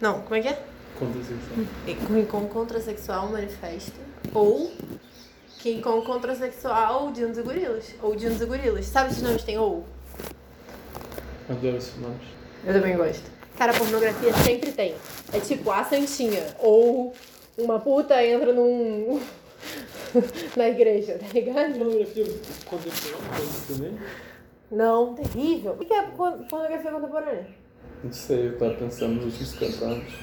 Não, como é que é? Contrasexual. King Kong contrasexual manifesto. Ou King Kong contrasexual Dinos e Gorilas. Ou Dinos e Gorilas. Sabe esses nomes tem ou? Adoro esses nomes. Eu também gosto. Cara, pornografia sempre tem. É tipo a Santinha. Ou uma puta entra num. na igreja, tá ligado? Pornografia contemporânea também? Não, terrível. O que é por- pornografia contemporânea? Não sei, eu tava pensando nos últimos 50 anos.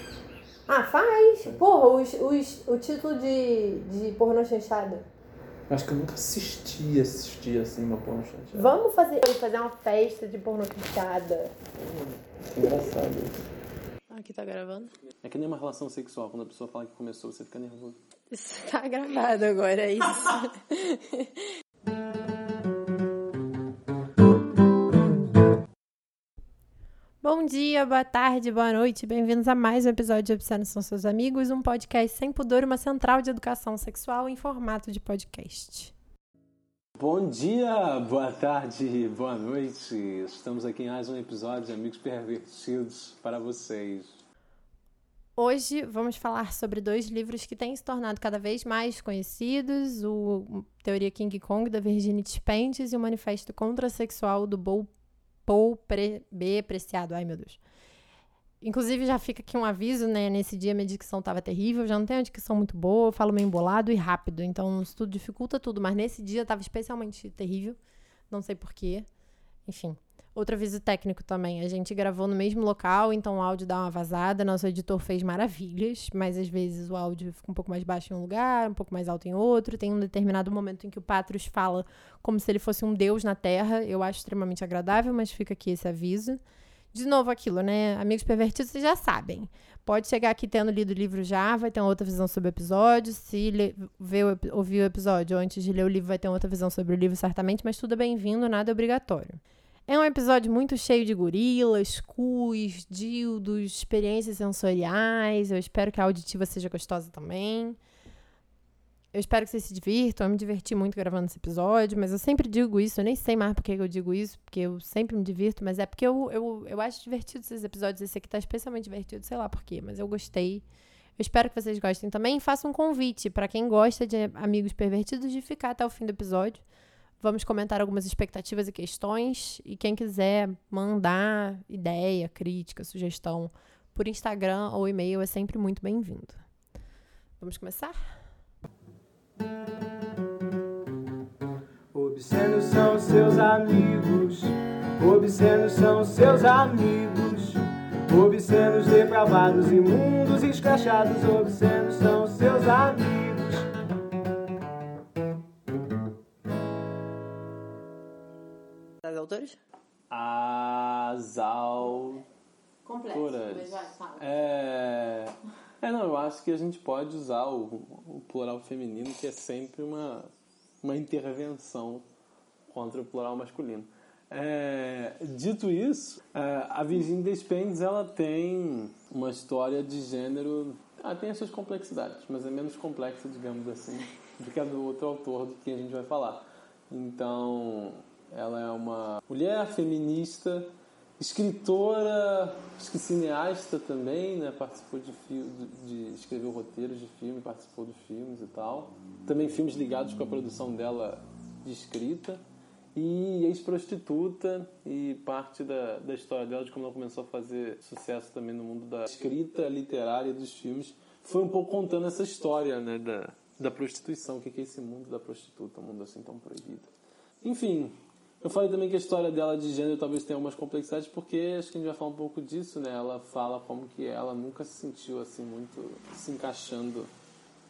Ah, faz! Porra, os, os, o título de, de pornô chanchada. Acho que eu nunca assisti, assisti assim uma porno chanchada. Vamos fazer, fazer uma festa de pornô chanchada. Engraçado isso. Aqui tá gravando? É que nem uma relação sexual. Quando a pessoa fala que começou, você fica nervoso. Isso tá gravado agora, é isso. Bom dia, boa tarde, boa noite. Bem-vindos a mais um episódio de Obscenos São Seus Amigos, um podcast sem pudor, uma central de educação sexual em formato de podcast. Bom dia, boa tarde, boa noite. Estamos aqui em mais um episódio de Amigos Pervertidos para vocês. Hoje vamos falar sobre dois livros que têm se tornado cada vez mais conhecidos: o Teoria King Kong, da Virginia Despentes, e o Manifesto Contrasexual do Paul, Paul Pre, B. Preciado. Ai, meu Deus. Inclusive, já fica aqui um aviso, né? Nesse dia minha dicção estava terrível, já não tenho uma dicção muito boa, eu falo meio embolado e rápido, então isso tudo dificulta tudo, mas nesse dia estava especialmente terrível, não sei porquê. Enfim. Outro aviso técnico também. A gente gravou no mesmo local, então o áudio dá uma vazada. Nosso editor fez maravilhas, mas às vezes o áudio fica um pouco mais baixo em um lugar, um pouco mais alto em outro. Tem um determinado momento em que o Patros fala como se ele fosse um deus na Terra. Eu acho extremamente agradável, mas fica aqui esse aviso. De novo aquilo, né? Amigos pervertidos, vocês já sabem. Pode chegar aqui tendo lido o livro já, vai ter outra visão sobre o episódio. Se ouvir o episódio antes de ler o livro, vai ter outra visão sobre o livro, certamente, mas tudo é bem-vindo, nada é obrigatório. É um episódio muito cheio de gorilas, cus, dildos, experiências sensoriais. Eu espero que a auditiva seja gostosa também. Eu espero que vocês se divirtam. Eu me diverti muito gravando esse episódio, mas eu sempre digo isso. Eu nem sei mais por que eu digo isso, porque eu sempre me divirto, mas é porque eu, eu, eu acho divertido esses episódios. Esse aqui tá especialmente divertido, sei lá por quê, mas eu gostei. Eu espero que vocês gostem também. Faço um convite para quem gosta de amigos pervertidos de ficar até o fim do episódio. Vamos comentar algumas expectativas e questões. E quem quiser mandar ideia, crítica, sugestão por Instagram ou e-mail é sempre muito bem-vindo. Vamos começar? Obscenos são seus amigos, obscenos são seus amigos, obscenos depravados, imundos, escrachados, obscenos são seus amigos. Das autores? As autoras. É... é, não, eu acho que a gente pode usar o, o plural feminino, que é sempre uma, uma intervenção contra o plural masculino. É, dito isso, é, a Virginia Despentes ela tem uma história de gênero. Ah, tem as suas complexidades, mas é menos complexa, digamos assim, do que a do outro autor do que a gente vai falar. Então, ela é uma mulher feminista, escritora, acho que cineasta também, né? Participou de, de escreveu roteiros de filme, participou de filmes e tal. Também filmes ligados com a produção dela de escrita. E ex-prostituta e parte da, da história dela, de como ela começou a fazer sucesso também no mundo da escrita literária dos filmes, foi um pouco contando essa história né, da, da prostituição, o que é esse mundo da prostituta, um mundo assim tão proibido. Enfim, eu falei também que a história dela de gênero talvez tenha algumas complexidades, porque acho que a gente vai falar um pouco disso, né? Ela fala como que ela nunca se sentiu assim muito se encaixando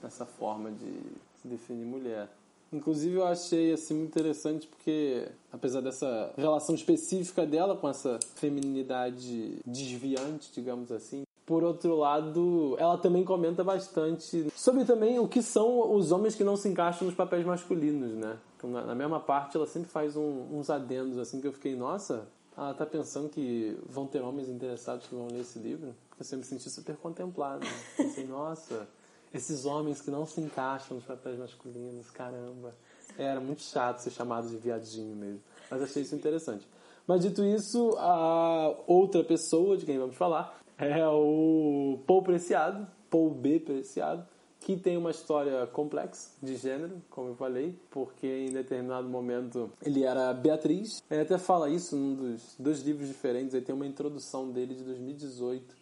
nessa forma de se definir mulher. Inclusive eu achei assim muito interessante porque apesar dessa relação específica dela com essa feminilidade desviante, digamos assim, por outro lado, ela também comenta bastante sobre também o que são os homens que não se encaixam nos papéis masculinos, né? Na mesma parte, ela sempre faz um- uns adendos assim que eu fiquei, nossa, ela tá pensando que vão ter homens interessados que vão ler esse livro? Eu sempre me senti super contemplado. Pensei, nossa, esses homens que não se encaixam nos papéis masculinos, caramba. Era muito chato ser chamado de viadinho mesmo. Mas achei isso interessante. Mas dito isso, a outra pessoa de quem vamos falar é o Paul Preciado, Paul B. Preciado, que tem uma história complexa de gênero, como eu falei, porque em determinado momento ele era Beatriz. Ele até fala isso num dos dois livros diferentes, aí tem uma introdução dele de 2018,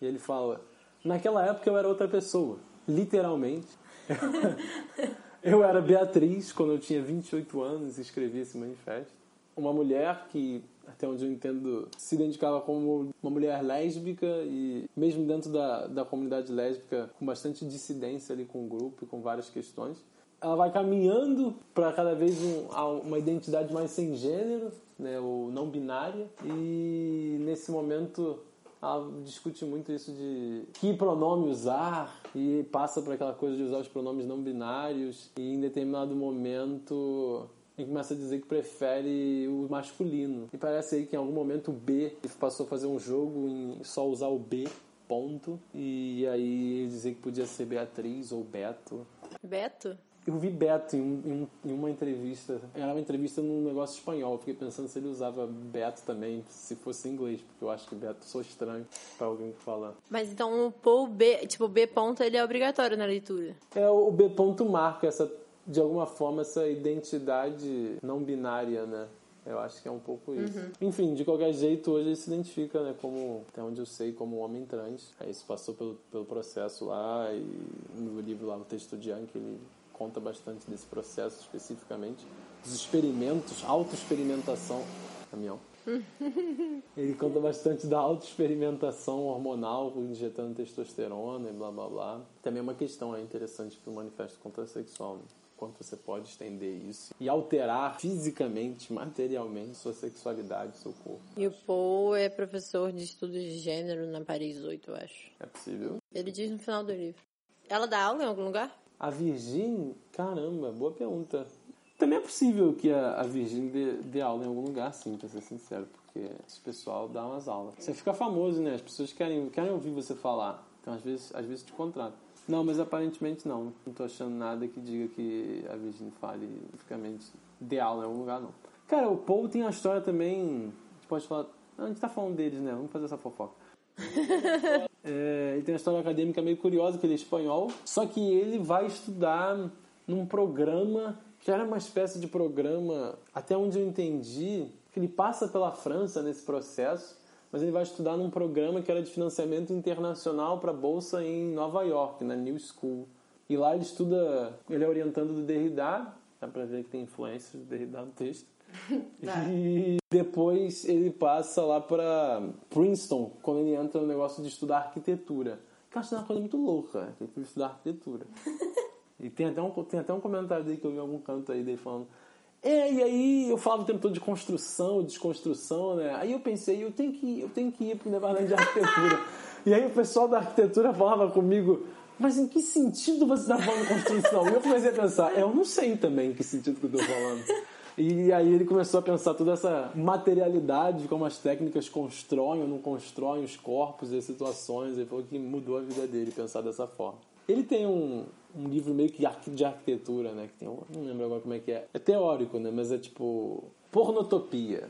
e ele fala: Naquela época eu era outra pessoa, literalmente. eu era Beatriz quando eu tinha 28 anos e escrevi esse manifesto. Uma mulher que até onde eu entendo, se identificava como uma mulher lésbica e mesmo dentro da, da comunidade lésbica com bastante dissidência ali com o grupo e com várias questões. Ela vai caminhando para cada vez um, uma identidade mais sem gênero, né, ou não binária, e nesse momento ela discute muito isso de que pronome usar e passa por aquela coisa de usar os pronomes não binários e em determinado momento e começa a dizer que prefere o masculino. E parece aí que em algum momento o B passou a fazer um jogo em só usar o B, ponto. E aí dizer que podia ser Beatriz ou Beto. Beto? Eu vi Beto em, um, em, uma entrevista. Era uma entrevista num negócio espanhol. fiquei pensando se ele usava Beto também, se fosse em inglês, porque eu acho que Beto sou estranho para alguém que fala. Mas então o Paul B, tipo, B ponto, ele é obrigatório na leitura. É, o B ponto marca essa de alguma forma essa identidade não binária, né? Eu acho que é um pouco isso. Uhum. Enfim, de qualquer jeito, hoje ele se identifica, né, como, até onde eu sei, como um homem trans. Aí isso passou pelo, pelo processo lá e no livro lá, o texto de Yankee, ele conta bastante desse processo especificamente. Dos experimentos, autoexperimentação. Caminhão. ele conta bastante da autoexperimentação hormonal, injetando testosterona e blá blá blá. Também é uma questão é interessante para o manifesto contrasexual. Né? Quanto você pode estender isso e alterar fisicamente, materialmente sua sexualidade, seu corpo. E o Paul é professor de estudos de gênero na Paris 8, eu acho. É possível. Ele diz no final do livro. Ela dá aula em algum lugar? A Virgin, caramba, boa pergunta. Também é possível que a, a Virgin dê, dê aula em algum lugar, sim, pra ser sincero, porque esse pessoal dá umas aulas. Você fica famoso, né? As pessoas querem, querem ouvir você falar. Então, às vezes, às vezes te contratam. Não, mas aparentemente não. Não tô achando nada que diga que a Virgin fale especificamente de aula em algum lugar, não. Cara, o Paul tem uma história também. A gente pode falar. a gente tá falando deles, né? Vamos fazer essa fofoca. é, ele tem uma história acadêmica meio curiosa, que ele é espanhol. Só que ele vai estudar num programa que era uma espécie de programa, até onde eu entendi, que ele passa pela França nesse processo mas ele vai estudar num programa que era de financiamento internacional para bolsa em Nova York, na New School. E lá ele estuda, ele é orientando do Derrida, dá para ver que tem influência do Derrida no texto. e depois ele passa lá para Princeton, quando ele entra no negócio de estudar arquitetura. Que eu acho uma coisa muito louca, que ele estudar arquitetura. e tem até, um, tem até um comentário dele que eu vi em algum canto aí dele falando é, e aí eu falava o tempo todo de construção, desconstrução, né? Aí eu pensei, eu tenho que eu tenho que ir para o departamento de arquitetura. e aí o pessoal da arquitetura falava comigo, mas em que sentido você está falando construção? E eu comecei a pensar, eu não sei também em que sentido que eu estou falando. E aí ele começou a pensar toda essa materialidade, como as técnicas constroem ou não constroem os corpos e as situações. Ele falou que mudou a vida dele pensar dessa forma. Ele tem um, um livro meio que de arquitetura, né? Que tem um, não lembro agora como é que é. É teórico, né? Mas é tipo pornotopia.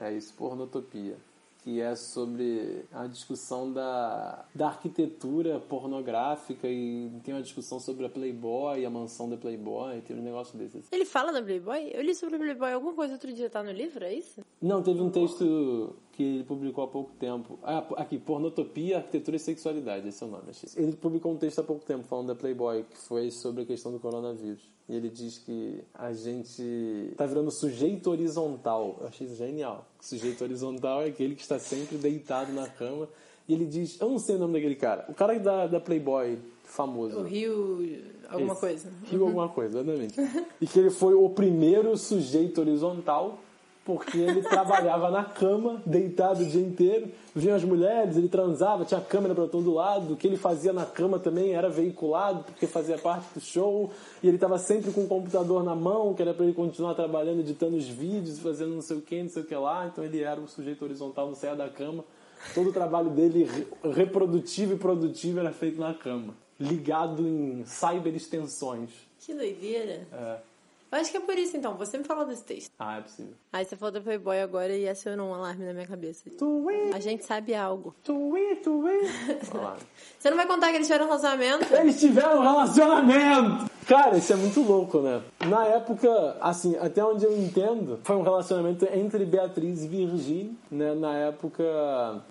É isso, pornotopia que é sobre a discussão da, da arquitetura pornográfica e tem uma discussão sobre a Playboy, a mansão da Playboy, tem um negócio desses. Ele fala da Playboy? Eu li sobre a Playboy alguma coisa outro dia, tá no livro, é isso? Não, teve um texto que ele publicou há pouco tempo. Ah, aqui, Pornotopia, Arquitetura e Sexualidade, esse é o nome, achei. Ele publicou um texto há pouco tempo falando da Playboy, que foi sobre a questão do coronavírus. E ele diz que a gente tá virando sujeito horizontal. Eu achei isso genial. Sujeito horizontal é aquele que está sempre deitado na cama. E ele diz, eu não sei o nome daquele cara. O cara da, da Playboy famoso. O Rio alguma Esse. coisa. Rio uhum. alguma coisa, exatamente. e que ele foi o primeiro sujeito horizontal porque ele trabalhava na cama, deitado o dia inteiro, vinham as mulheres, ele transava, tinha câmera para todo lado, o que ele fazia na cama também era veiculado, porque fazia parte do show, e ele estava sempre com o computador na mão, que era para ele continuar trabalhando, editando os vídeos, fazendo não sei o que, não sei o que lá, então ele era o sujeito horizontal, não saia da cama, todo o trabalho dele reprodutivo e produtivo era feito na cama, ligado em cyber extensões. Que doideira! É. Eu acho que é por isso, então. Você me falou desse texto. Ah, é possível. Aí você falou da Playboy agora e acionou um alarme na minha cabeça. A gente sabe algo. Tuí, tuí. Olha lá. Você não vai contar que eles tiveram um relacionamento? Eles tiveram um relacionamento! Cara, isso é muito louco, né? Na época, assim, até onde eu entendo, foi um relacionamento entre Beatriz e Virginie, né? Na época,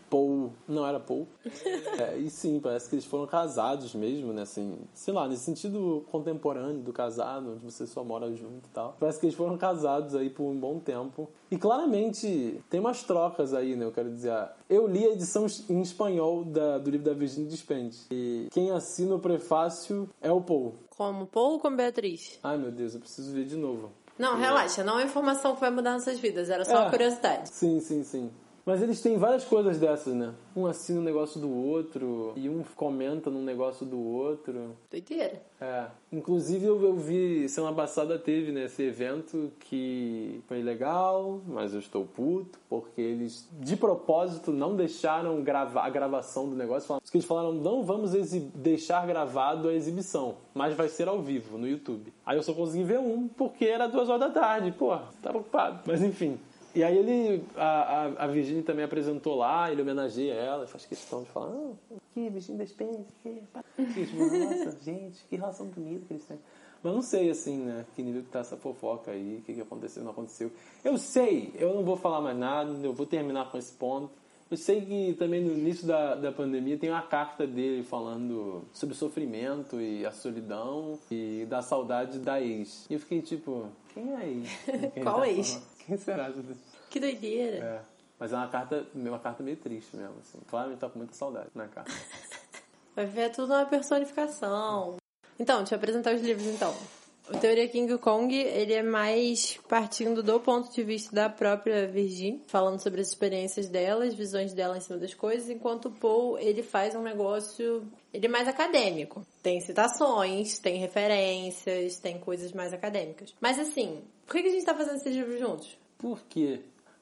Paul. Não era Paul. É, e sim, parece que eles foram casados mesmo, né? Assim, sei lá, nesse sentido contemporâneo do casado, onde você só mora junto e tal. Parece que eles foram casados aí por um bom tempo. E claramente tem umas trocas aí, né? Eu quero dizer, ah, eu li a edição em espanhol da- do livro da Virginia Despentes. E quem assina o prefácio é o Paul. Como Paul ou como Beatriz? Ai meu Deus, eu preciso ver de novo. Não, relaxa. Não é informação que vai mudar nossas vidas. Era só É. curiosidade. Sim, sim, sim. Mas eles têm várias coisas dessas, né? Um assina um negócio do outro, e um comenta num negócio do outro. Doideira. É. Inclusive eu, eu vi, semana passada teve né, esse evento que foi legal, mas eu estou puto, porque eles de propósito não deixaram gravar a gravação do negócio. Porque eles falaram, não vamos deixar gravado a exibição, mas vai ser ao vivo no YouTube. Aí eu só consegui ver um, porque era duas horas da tarde. Pô, tava ocupado. Mas enfim. E aí ele, a, a, a Virginia também apresentou lá, ele homenageia ela, faz questão de falar, ah, aqui, Virginia Despentes, aqui, pá. E, tipo, nossa, gente, que relação bonita que eles têm. Mas não sei, assim, né, que nível que tá essa fofoca aí, o que, que aconteceu, não aconteceu. Eu sei, eu não vou falar mais nada, eu vou terminar com esse ponto. Eu sei que também no início da, da pandemia tem uma carta dele falando sobre o sofrimento e a solidão e da saudade da ex. E eu fiquei tipo, quem é ex? Quem Qual tá ex? falando? Quem será? Jesus? Que doideira. É. Mas é uma carta, uma carta meio triste mesmo, assim. Claramente tá com muita saudade na carta. Vai ver tudo uma personificação. Então, deixa eu apresentar os livros, então. O Teoria King Kong, ele é mais partindo do ponto de vista da própria Virginie, falando sobre as experiências dela, as visões dela em cima das coisas, enquanto o Paul, ele faz um negócio, ele é mais acadêmico. Tem citações, tem referências, tem coisas mais acadêmicas. Mas assim, por que que a gente tá fazendo esses livros juntos? Por quê?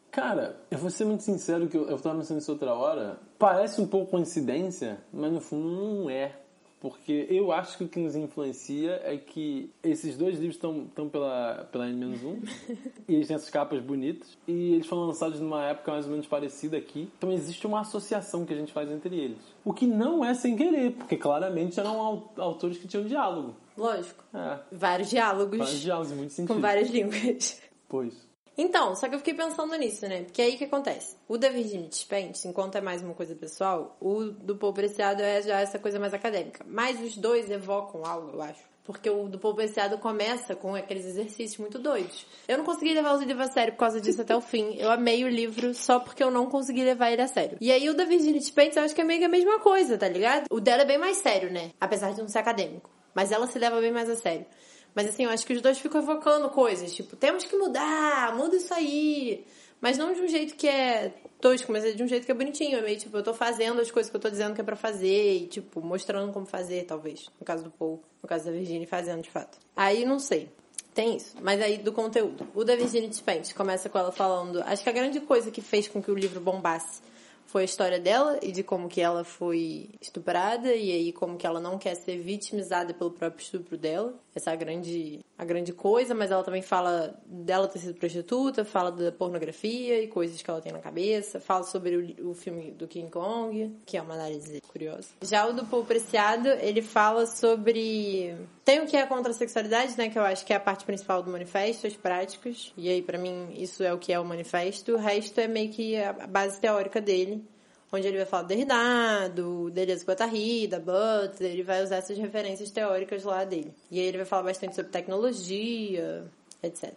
Cara, eu vou ser muito sincero que eu, eu tava pensando isso outra hora. Parece um pouco coincidência, mas no fundo não é. Porque eu acho que o que nos influencia é que esses dois livros estão estão pela, pela N-1 e eles têm essas capas bonitas e eles foram lançados numa época mais ou menos parecida aqui. Então existe uma associação que a gente faz entre eles. O que não é sem querer, porque claramente eram au- autores que tinham diálogo. Lógico. É, Vários diálogos vários diálogos muito sentido. com várias línguas. Pois. Então, só que eu fiquei pensando nisso, né? Porque aí o que acontece? O da Virginia Despentes, enquanto é mais uma coisa pessoal, o do Paul Preciado é já essa coisa mais acadêmica. Mas os dois evocam algo, eu acho. Porque o do Paul Preciado começa com aqueles exercícios muito doidos. Eu não consegui levar o livro a sério por causa disso até o fim. Eu amei o livro só porque eu não consegui levar ele a sério. E aí o da Virginia Despentes eu acho que é meio que a mesma coisa, tá ligado? O dela é bem mais sério, né? Apesar de não ser acadêmico. Mas ela se leva bem mais a sério. Mas assim, eu acho que os dois ficam evocando coisas, tipo, temos que mudar, muda isso aí. Mas não de um jeito que é tosco, mas é de um jeito que é bonitinho. É meio tipo, eu tô fazendo as coisas que eu tô dizendo que é pra fazer e, tipo, mostrando como fazer, talvez. No caso do Paul, no caso da Virginia, fazendo de fato. Aí não sei. Tem isso. Mas aí do conteúdo. O da Virginia Despentes começa com ela falando. Acho que a grande coisa que fez com que o livro bombasse foi a história dela e de como que ela foi estuprada e aí como que ela não quer ser vitimizada pelo próprio estupro dela. Essa é grande, a grande coisa, mas ela também fala dela ter sido prostituta, fala da pornografia e coisas que ela tem na cabeça, fala sobre o, o filme do King Kong, que é uma análise curiosa. Já o do Paul Preciado, ele fala sobre... Tem o que é contra a sexualidade, né, que eu acho que é a parte principal do manifesto, as práticas, e aí pra mim isso é o que é o manifesto, o resto é meio que a base teórica dele onde ele vai falar do Derrida, do Deleuze Guattari, da Butler, ele vai usar essas referências teóricas lá dele. E aí ele vai falar bastante sobre tecnologia, etc.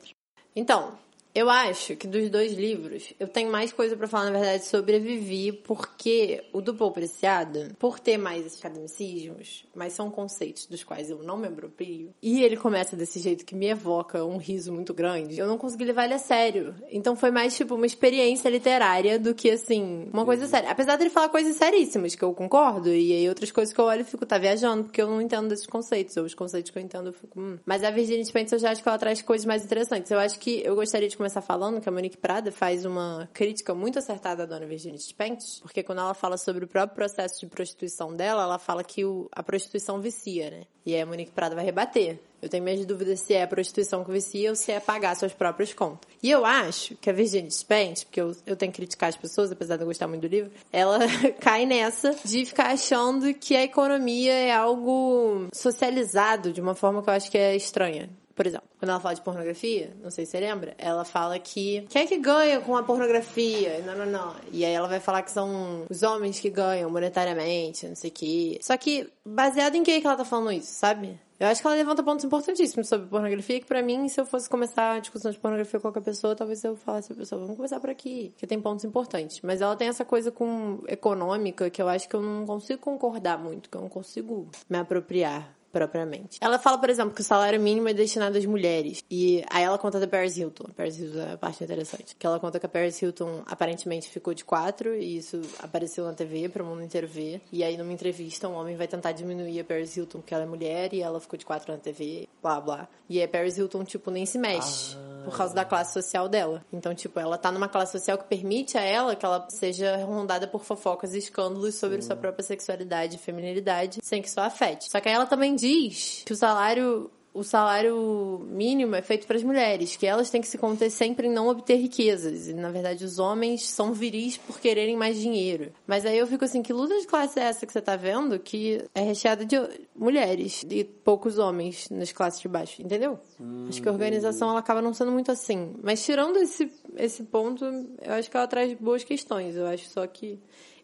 Então, eu acho que dos dois livros, eu tenho mais coisa pra falar, na verdade, sobre a Vivi, porque o do Paul Preciado, por ter mais esses academicismos, mas são conceitos dos quais eu não me aproprio, e ele começa desse jeito que me evoca um riso muito grande, eu não consegui levar ele a sério. Então foi mais, tipo, uma experiência literária do que, assim, uma coisa séria. Apesar dele falar coisas seríssimas, que eu concordo, e aí outras coisas que eu olho e fico, tá viajando, porque eu não entendo desses conceitos, ou os conceitos que eu entendo eu fico, hum. Mas a Virginia Spence, eu já acho que ela traz coisas mais interessantes. Eu acho que eu gostaria de começar falando que a Monique Prada faz uma crítica muito acertada à dona Virginia Spence, porque quando ela fala sobre o próprio processo de prostituição dela, ela fala que o, a prostituição vicia, né? E aí a Monique Prada vai rebater. Eu tenho minhas dúvidas se é a prostituição que vicia ou se é pagar suas próprias contas. E eu acho que a Virginia Spence, porque eu, eu tenho que criticar as pessoas, apesar de eu gostar muito do livro, ela cai nessa de ficar achando que a economia é algo socializado de uma forma que eu acho que é estranha. Por exemplo, quando ela fala de pornografia, não sei se você lembra, ela fala que quem é que ganha com a pornografia? Não, não, não. E aí ela vai falar que são os homens que ganham monetariamente, não sei o quê. Só que, baseado em que, que ela tá falando isso, sabe? Eu acho que ela levanta pontos importantíssimos sobre pornografia, que pra mim, se eu fosse começar a discussão de pornografia com qualquer pessoa, talvez eu falasse a pessoa, vamos começar por aqui, que tem pontos importantes. Mas ela tem essa coisa com econômica que eu acho que eu não consigo concordar muito, que eu não consigo me apropriar propriamente. Ela fala, por exemplo, que o salário mínimo é destinado às mulheres. E aí ela conta da Paris Hilton. A Paris Hilton é a parte interessante. Que ela conta que a Paris Hilton aparentemente ficou de quatro e isso apareceu na TV para o mundo inteiro ver. E aí numa entrevista um homem vai tentar diminuir a Paris Hilton porque ela é mulher e ela ficou de quatro na TV, blá blá. E a Paris Hilton, tipo, nem se mexe. Ah. Por causa da classe social dela. Então, tipo, ela tá numa classe social que permite a ela que ela seja rondada por fofocas e escândalos sobre sua própria sexualidade e feminilidade, sem que isso afete. Só que aí ela também diz que o salário o salário mínimo é feito para as mulheres, que elas têm que se conter sempre em não obter riquezas. E, na verdade, os homens são viris por quererem mais dinheiro. Mas aí eu fico assim, que luta de classe é essa que você tá vendo que é recheada de mulheres e poucos homens nas classes de baixo, entendeu? Hum, acho que a organização ela acaba não sendo muito assim. Mas tirando esse, esse ponto, eu acho que ela traz boas questões. Eu acho só que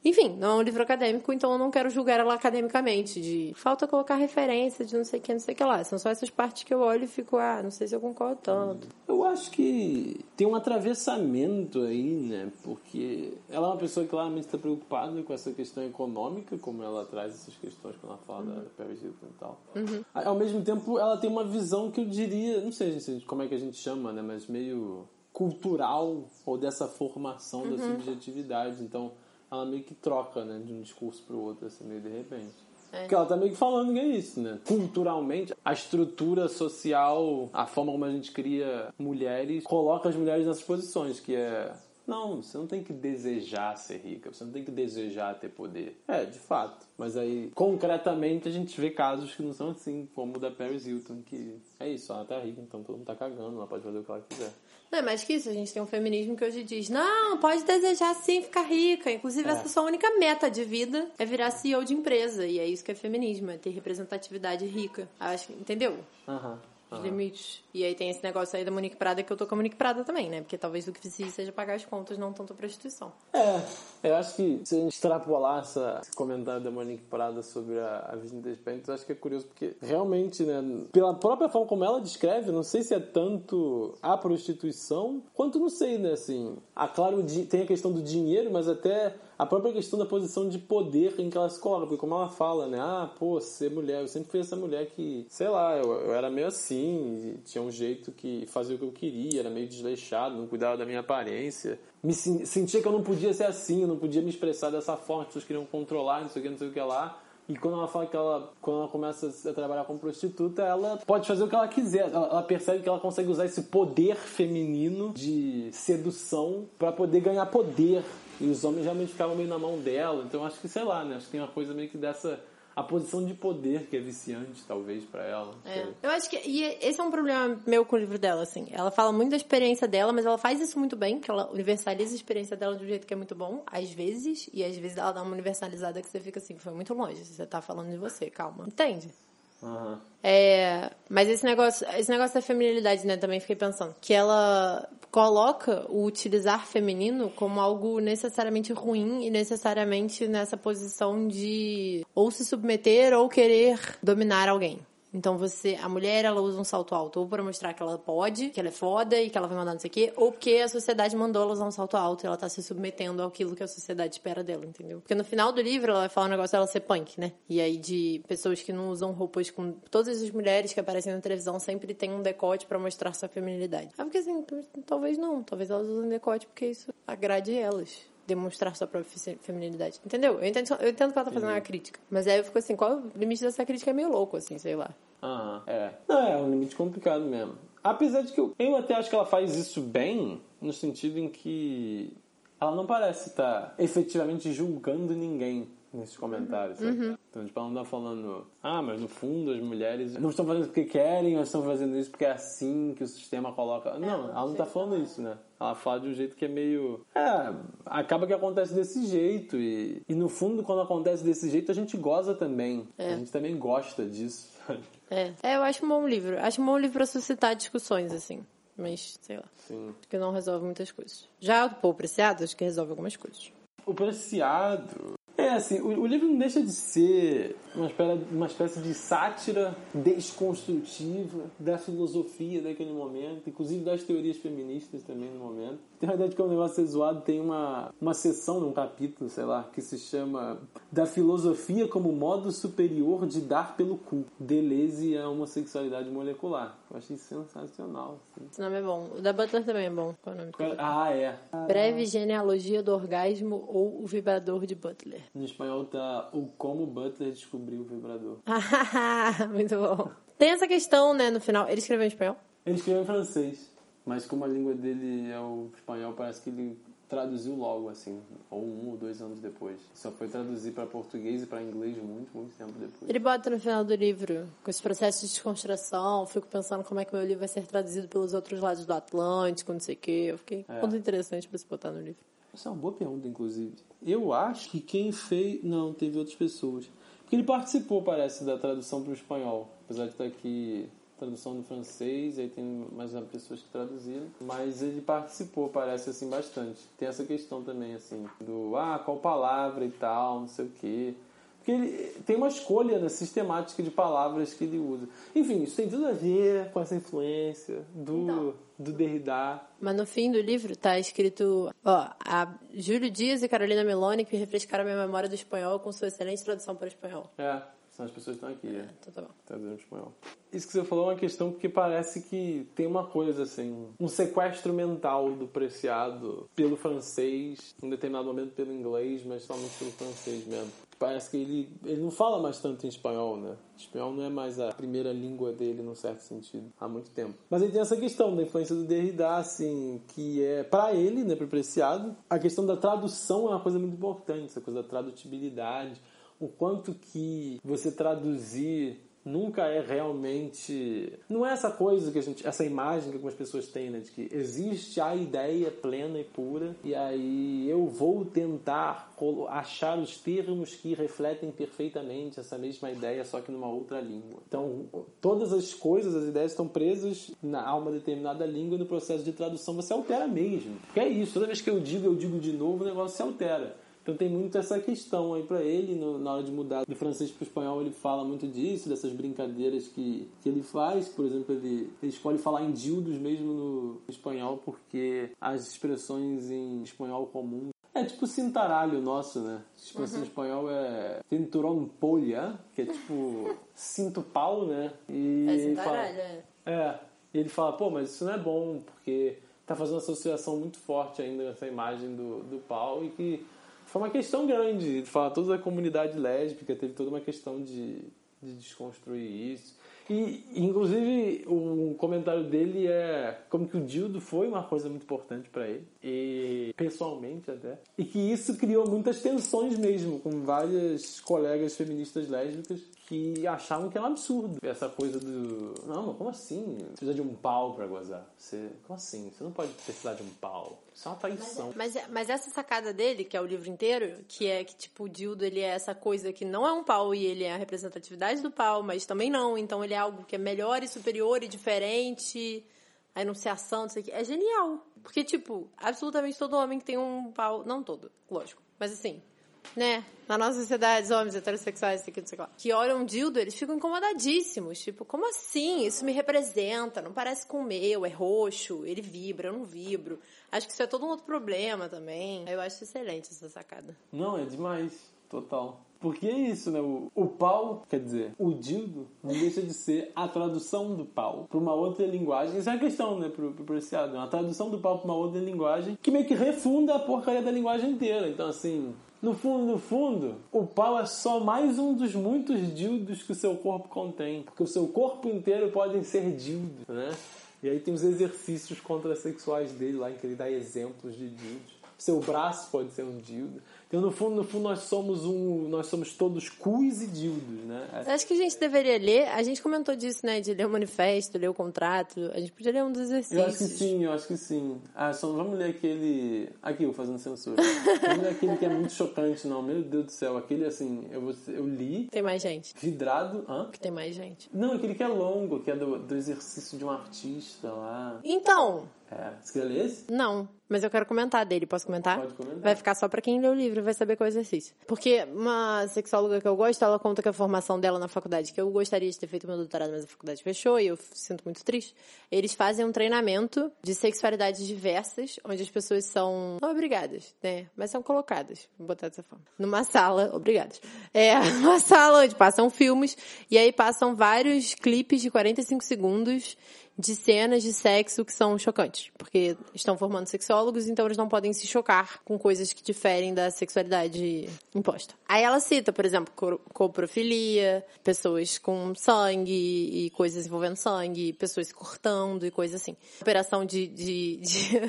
enfim, não é um livro acadêmico, então eu não quero julgar ela academicamente, de falta colocar referência de não sei o que, não sei o que lá. São só essas partes que eu olho e fico, ah, não sei se eu concordo tanto. Eu acho que tem um atravessamento aí, né? Porque ela é uma pessoa que claramente está preocupada com essa questão econômica, como ela traz essas questões quando ela fala uhum. da Paris Hilton e tal. Uhum. Ao mesmo tempo, ela tem uma visão que eu diria, não sei como é que a gente chama, né? Mas meio cultural ou dessa formação uhum. da subjetividade. Então ela meio que troca, né, de um discurso pro outro, assim, meio de repente. É. Porque ela tá meio que falando que é isso, né? Culturalmente, a estrutura social, a forma como a gente cria mulheres, coloca as mulheres nessas posições, que é não, você não tem que desejar ser rica, você não tem que desejar ter poder. É, de fato. Mas aí, concretamente, a gente vê casos que não são assim, como o da Paris Hilton, que é isso, ela tá rica, então todo mundo tá cagando, ela pode fazer o que ela quiser. Não é mais que isso, a gente tem um feminismo que hoje diz, não, pode desejar sim ficar rica. Inclusive, é. essa sua única meta de vida é virar CEO de empresa. E é isso que é feminismo, é ter representatividade rica. Acho, entendeu? Aham. Uhum os limites. E aí tem esse negócio aí da Monique Prada que eu tô com a Monique Prada também, né? Porque talvez o que precise seja pagar as contas, não tanto a prostituição. É, eu acho que se a gente extrapolar essa, esse comentário da Monique Prada sobre a, a Virginia Despentes, acho que é curioso porque realmente, né, pela própria forma como ela descreve, não sei se é tanto a prostituição, quanto não sei, né, assim. Ah, claro, tem a questão do dinheiro, mas até a própria questão da posição de poder em que ela se coloca, porque como ela fala, né? Ah, pô, ser mulher, eu sempre fui essa mulher que, sei lá, eu, eu era meio assim, tinha um jeito que fazia o que eu queria, era meio desleixado, não cuidava da minha aparência. Me sentia que eu não podia ser assim, eu não podia me expressar dessa forma, as pessoas queriam controlar, não sei o que, não sei o que lá. E quando ela fala que ela, quando ela começa a trabalhar como prostituta, ela pode fazer o que ela quiser. Ela, ela percebe que ela consegue usar esse poder feminino de sedução para poder ganhar poder e os homens realmente ficavam meio na mão dela. Então acho que, sei lá, né? Acho que tem uma coisa meio que dessa a posição de poder que é viciante, talvez, para ela. É. Eu acho que. E esse é um problema meu com o livro dela, assim. Ela fala muito da experiência dela, mas ela faz isso muito bem, que ela universaliza a experiência dela de um jeito que é muito bom, às vezes, e às vezes ela dá uma universalizada que você fica assim, foi muito longe. Você tá falando de você, calma. Entende? Uhum. É, mas esse negócio, esse negócio da feminilidade, né, também fiquei pensando. Que ela coloca o utilizar feminino como algo necessariamente ruim e necessariamente nessa posição de ou se submeter ou querer dominar alguém. Então você, a mulher, ela usa um salto alto ou para mostrar que ela pode, que ela é foda e que ela vai mandar não sei o quê, ou porque a sociedade mandou ela usar um salto alto e ela tá se submetendo àquilo que a sociedade espera dela, entendeu? Porque no final do livro ela vai falar um negócio dela ser punk, né? E aí de pessoas que não usam roupas com todas as mulheres que aparecem na televisão sempre tem um decote para mostrar sua feminilidade. Ah, porque assim, talvez não, talvez elas usem decote porque isso agrade elas demonstrar sua própria feminilidade. Entendeu? Eu entendo, eu entendo que ela tá fazendo uma crítica. Mas aí eu fico assim, qual o limite dessa crítica é meio louco, assim, sei lá. Ah, é. Não, é um limite complicado mesmo. Apesar de que eu, eu até acho que ela faz isso bem, no sentido em que ela não parece estar efetivamente julgando ninguém nesses comentários. sabe? Então, tipo, ela não tá falando, ah, mas no fundo as mulheres não estão fazendo isso porque querem, ou estão fazendo isso porque é assim que o sistema coloca. Não, ela não tá falando isso, né? Ela fala de um jeito que é meio. É, acaba que acontece desse jeito. E, e no fundo, quando acontece desse jeito, a gente goza também. A gente também gosta disso? É. é, eu acho um bom livro. Acho um bom livro pra suscitar discussões, assim. Mas, sei lá. Sim. Acho que não resolve muitas coisas. Já o Pô Preciado, acho que resolve algumas coisas. O Preciado. É assim, o, o livro não deixa de ser uma espécie, uma espécie de sátira desconstrutiva da filosofia daquele momento, inclusive das teorias feministas também no momento. Tem a ideia de que o negócio é zoado, tem uma, uma seção num capítulo, sei lá, que se chama Da Filosofia como Modo Superior de Dar pelo Cu, Deleuze e a Homossexualidade Molecular. Eu achei sensacional. assim. Esse nome é bom. O da Butler também é bom. Qual é o nome? dele? Ah, é. Breve genealogia do orgasmo ou o vibrador de Butler. No espanhol tá o Como Butler Descobriu o Vibrador. Muito bom. Tem essa questão, né, no final. Ele escreveu em espanhol? Ele escreveu em francês, mas como a língua dele é o espanhol, parece que ele traduziu logo, assim, ou um ou dois anos depois. Só foi traduzir para português e para inglês muito, muito tempo depois. Ele bota no final do livro, com esse processo de desconstrução, fico pensando como é que meu livro vai ser traduzido pelos outros lados do Atlântico, não sei o quê. Eu fiquei É. muito interessante pra se botar no livro. Essa é uma boa pergunta, inclusive. Eu acho que quem fez. Não, teve outras pessoas. Porque ele participou, parece, da tradução para o espanhol. Apesar de estar aqui tradução do francês, aí tem mais pessoas que traduziram. Mas ele participou, parece, assim, bastante. Tem essa questão também, assim, do ah, qual palavra e tal, não sei o quê. Porque ele tem uma escolha né, sistemática de palavras que ele usa. Enfim, isso tem tudo a ver com essa influência do, do Derrida. Mas no fim do livro tá escrito, ó, a Júlio Dias e Carolina Meloni que refrescaram a minha memória do espanhol com sua excelente tradução para o espanhol. É, são as pessoas que estão aqui, né? Então tá bom. Traduzindo em espanhol. Isso que você falou é uma questão porque parece que tem uma coisa assim, um sequestro mental do Preciado pelo francês, em determinado momento pelo inglês, mas somente pelo francês mesmo. Parece que ele, ele não fala mais tanto em espanhol, né? Espanhol não é mais a primeira língua dele, num certo sentido, há muito tempo. Mas ele tem essa questão da influência do Derrida, assim, que é, para ele, né, pro Preciado, a questão da tradução é uma coisa muito importante, essa coisa da tradutibilidade, o quanto que você traduzir nunca é realmente. Não é essa coisa que a gente. essa imagem que algumas pessoas têm, né? De que existe a ideia plena e pura, e aí eu vou tentar achar os termos que refletem perfeitamente essa mesma ideia, só que numa outra língua. Então, todas as coisas, as ideias estão presas na, a uma determinada língua e no processo de tradução você altera mesmo. Porque é isso, toda vez que eu digo, eu digo de novo, o negócio se altera. Então tem muito essa questão aí pra ele, no- na hora de mudar do francês pro espanhol, ele fala muito disso, dessas brincadeiras que, que ele faz. Por exemplo, ele, ele escolhe falar em dildos mesmo no espanhol, porque as expressões em espanhol comum é tipo cintaralho nosso, né? Expressão em espanhol é cinturón polha, que é tipo cinto pau, né? E É ele fala- cintaralho, é. é, e ele fala, pô, mas isso não é bom, porque tá fazendo uma associação muito forte ainda com essa imagem do, do pau e que foi uma questão grande. Ele fala, toda a comunidade lésbica teve toda uma questão de, de desconstruir isso. E, inclusive, o comentário dele é como que o dildo foi uma coisa muito importante para ele, e pessoalmente até, e que isso criou muitas tensões mesmo com várias colegas feministas lésbicas que achavam que era um absurdo essa coisa do. Não, mas como assim? Você precisa de um pau pra gozar. Você... Como assim? Você não pode precisar de um pau. Isso é uma traição. Mas, mas essa sacada dele, que é o livro inteiro, que é que, tipo, o dildo, ele é essa coisa que não é um pau e ele é a representatividade do pau, mas também não. Então ele é algo que é melhor e superior e diferente. A enunciação, não sei o que. É genial. Porque, tipo, absolutamente todo homem que tem um pau... Não todo, lógico. Mas assim, né? Na nossa sociedade, os homens heterossexuais, isso aqui, não sei o que olham um dildo, eles ficam incomodadíssimos. Tipo, como assim? Isso me representa, não parece com o meu, é roxo, ele vibra, eu não vibro. Acho que isso é todo um outro problema também. Eu acho excelente essa sacada. Não, é demais. Total. Porque é isso, né? O, o pau, quer dizer, o dildo não deixa de ser a tradução do pau para uma outra linguagem. Isso é uma questão, né, pro, pro Preciado. É uma tradução do pau para uma outra linguagem que meio que refunda a porcaria da linguagem inteira. Então, assim, no fundo, no fundo, o pau é só mais um dos muitos dildos que o seu corpo contém. Porque o seu corpo inteiro podem ser dildos, né? E aí tem os exercícios contrasexuais dele lá, em que ele dá exemplos de dildos. Seu braço pode ser um dildo. Então, no fundo, no fundo, nós somos um. Nós somos todos cus e dildos, né? Acho que a gente deveria ler. A gente comentou disso, né? De ler o manifesto, ler o contrato. A gente podia ler um dos exercícios. Eu acho que sim, eu acho que sim. Ah, só vamos ler aquele. Aqui, eu fazendo censura. vamos ler aquele que é muito chocante, não. Meu Deus do céu. Aquele assim, eu, vou- eu li, Tem mais gente. vidrado. Hã? Que tem mais gente. Não, aquele que é longo, que é do, do exercício de um artista lá. Então, É. Você quer ler esse? não. Mas eu quero comentar dele. Posso comentar? Pode comentar. Vai ficar só pra quem lê o livro, vai saber qual é o exercício. Porque uma sexóloga que eu gosto, ela conta que a formação dela na faculdade, que eu gostaria de ter feito meu doutorado, mas a faculdade fechou e eu sinto muito triste. Eles fazem um treinamento de sexualidades diversas, onde as pessoas são não obrigadas, né? Mas são colocadas, vou botar dessa forma. Numa sala, obrigadas. É, uma sala onde passam filmes e aí passam vários clipes de 45 segundos de cenas de sexo que são chocantes, porque estão formando sexólogos, então eles não podem se chocar com coisas que diferem da sexualidade imposta. Aí ela cita, por exemplo, coprofilia, pessoas com sangue e coisas envolvendo sangue, pessoas cortando e coisas assim. Operação de. de, de...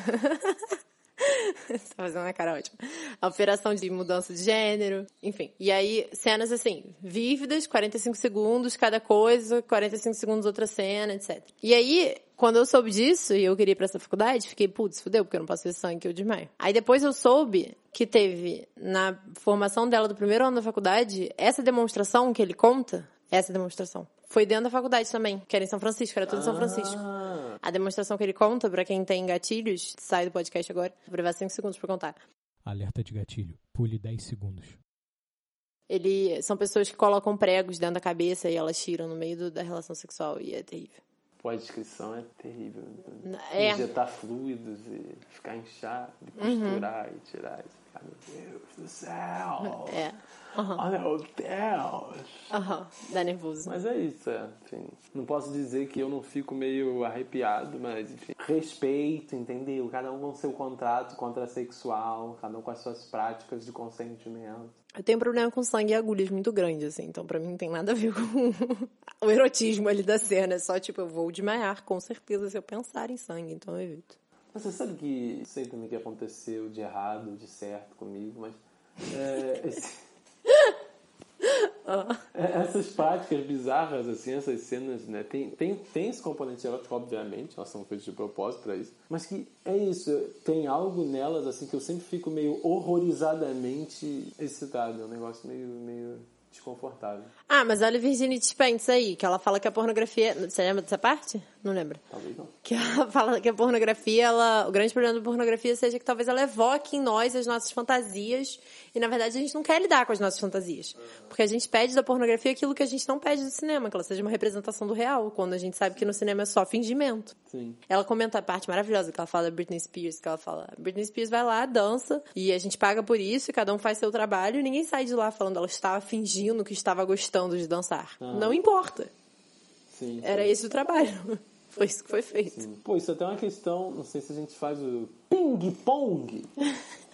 Tá fazendo uma cara ótima. A operação de mudança de gênero, enfim. E aí, cenas assim, vívidas, 45 segundos cada coisa, 45 segundos outra cena, etc. E aí, quando eu soube disso e eu queria ir pra essa faculdade, fiquei, putz, fudeu, porque eu não posso ver sangue eu desmaio. Aí depois eu soube que teve, na formação dela do primeiro ano da faculdade, essa demonstração que ele conta, essa demonstração, foi dentro da faculdade também, que era em São Francisco, era tudo em São Francisco. Ah, A demonstração que ele conta, pra quem tem gatilhos, sai do podcast agora, vou levar 5 segundos pra contar. Alerta de gatilho. Pule 10 segundos. Ele são pessoas que colocam pregos dentro da cabeça e elas tiram no meio do- da relação sexual e é terrível. pô, a descrição é terrível. É. Injetar fluidos e ficar inchado, e costurar e tirar. Meu Deus do céu! É. Oh, meu Deus! Aham, dá nervoso. Mas é isso, é. Enfim, não posso dizer que eu não fico meio arrepiado, mas enfim. Respeito, entendeu? Cada um com seu contrato contrasexual, cada um com as suas práticas de consentimento. Eu tenho um problema com sangue e agulhas muito grande, assim, então pra mim não tem nada a ver com o erotismo ali da cena. É só tipo, eu vou desmaiar, com certeza, se eu pensar em sangue, então eu evito. Você sabe que sei também que aconteceu de errado, de certo comigo, mas é, esse- É, essas práticas bizarras, assim, essas cenas, né? Tem, tem, tem esse componente erótico, obviamente, elas são feitas de propósito pra isso. Mas que é isso, tem algo nelas, assim, que eu sempre fico meio horrorizadamente excitado. É um negócio meio, meio desconfortável. Ah, mas olha a Virginia Spence aí, que ela fala que a pornografia. Você lembra dessa parte? Não lembra? Talvez não. Que ela fala que a pornografia, ela, o grande problema da pornografia seja que talvez ela evoque em nós as nossas fantasias e na verdade a gente não quer lidar com as nossas fantasias. Porque a gente pede da pornografia aquilo que a gente não pede do cinema, que ela seja uma representação do real, quando a gente sabe que no cinema é só fingimento. Sim. Ela comenta a parte maravilhosa que ela fala da Britney Spears, que ela fala, Britney Spears vai lá, dança, e a gente paga por isso, e cada um faz seu trabalho, e ninguém sai de lá falando ela estava fingindo que estava gostando de dançar. Não importa. Sim. Era esse o trabalho. Foi isso que foi feito. Sim. Pô, isso é até uma questão, não sei se a gente faz o ping-pong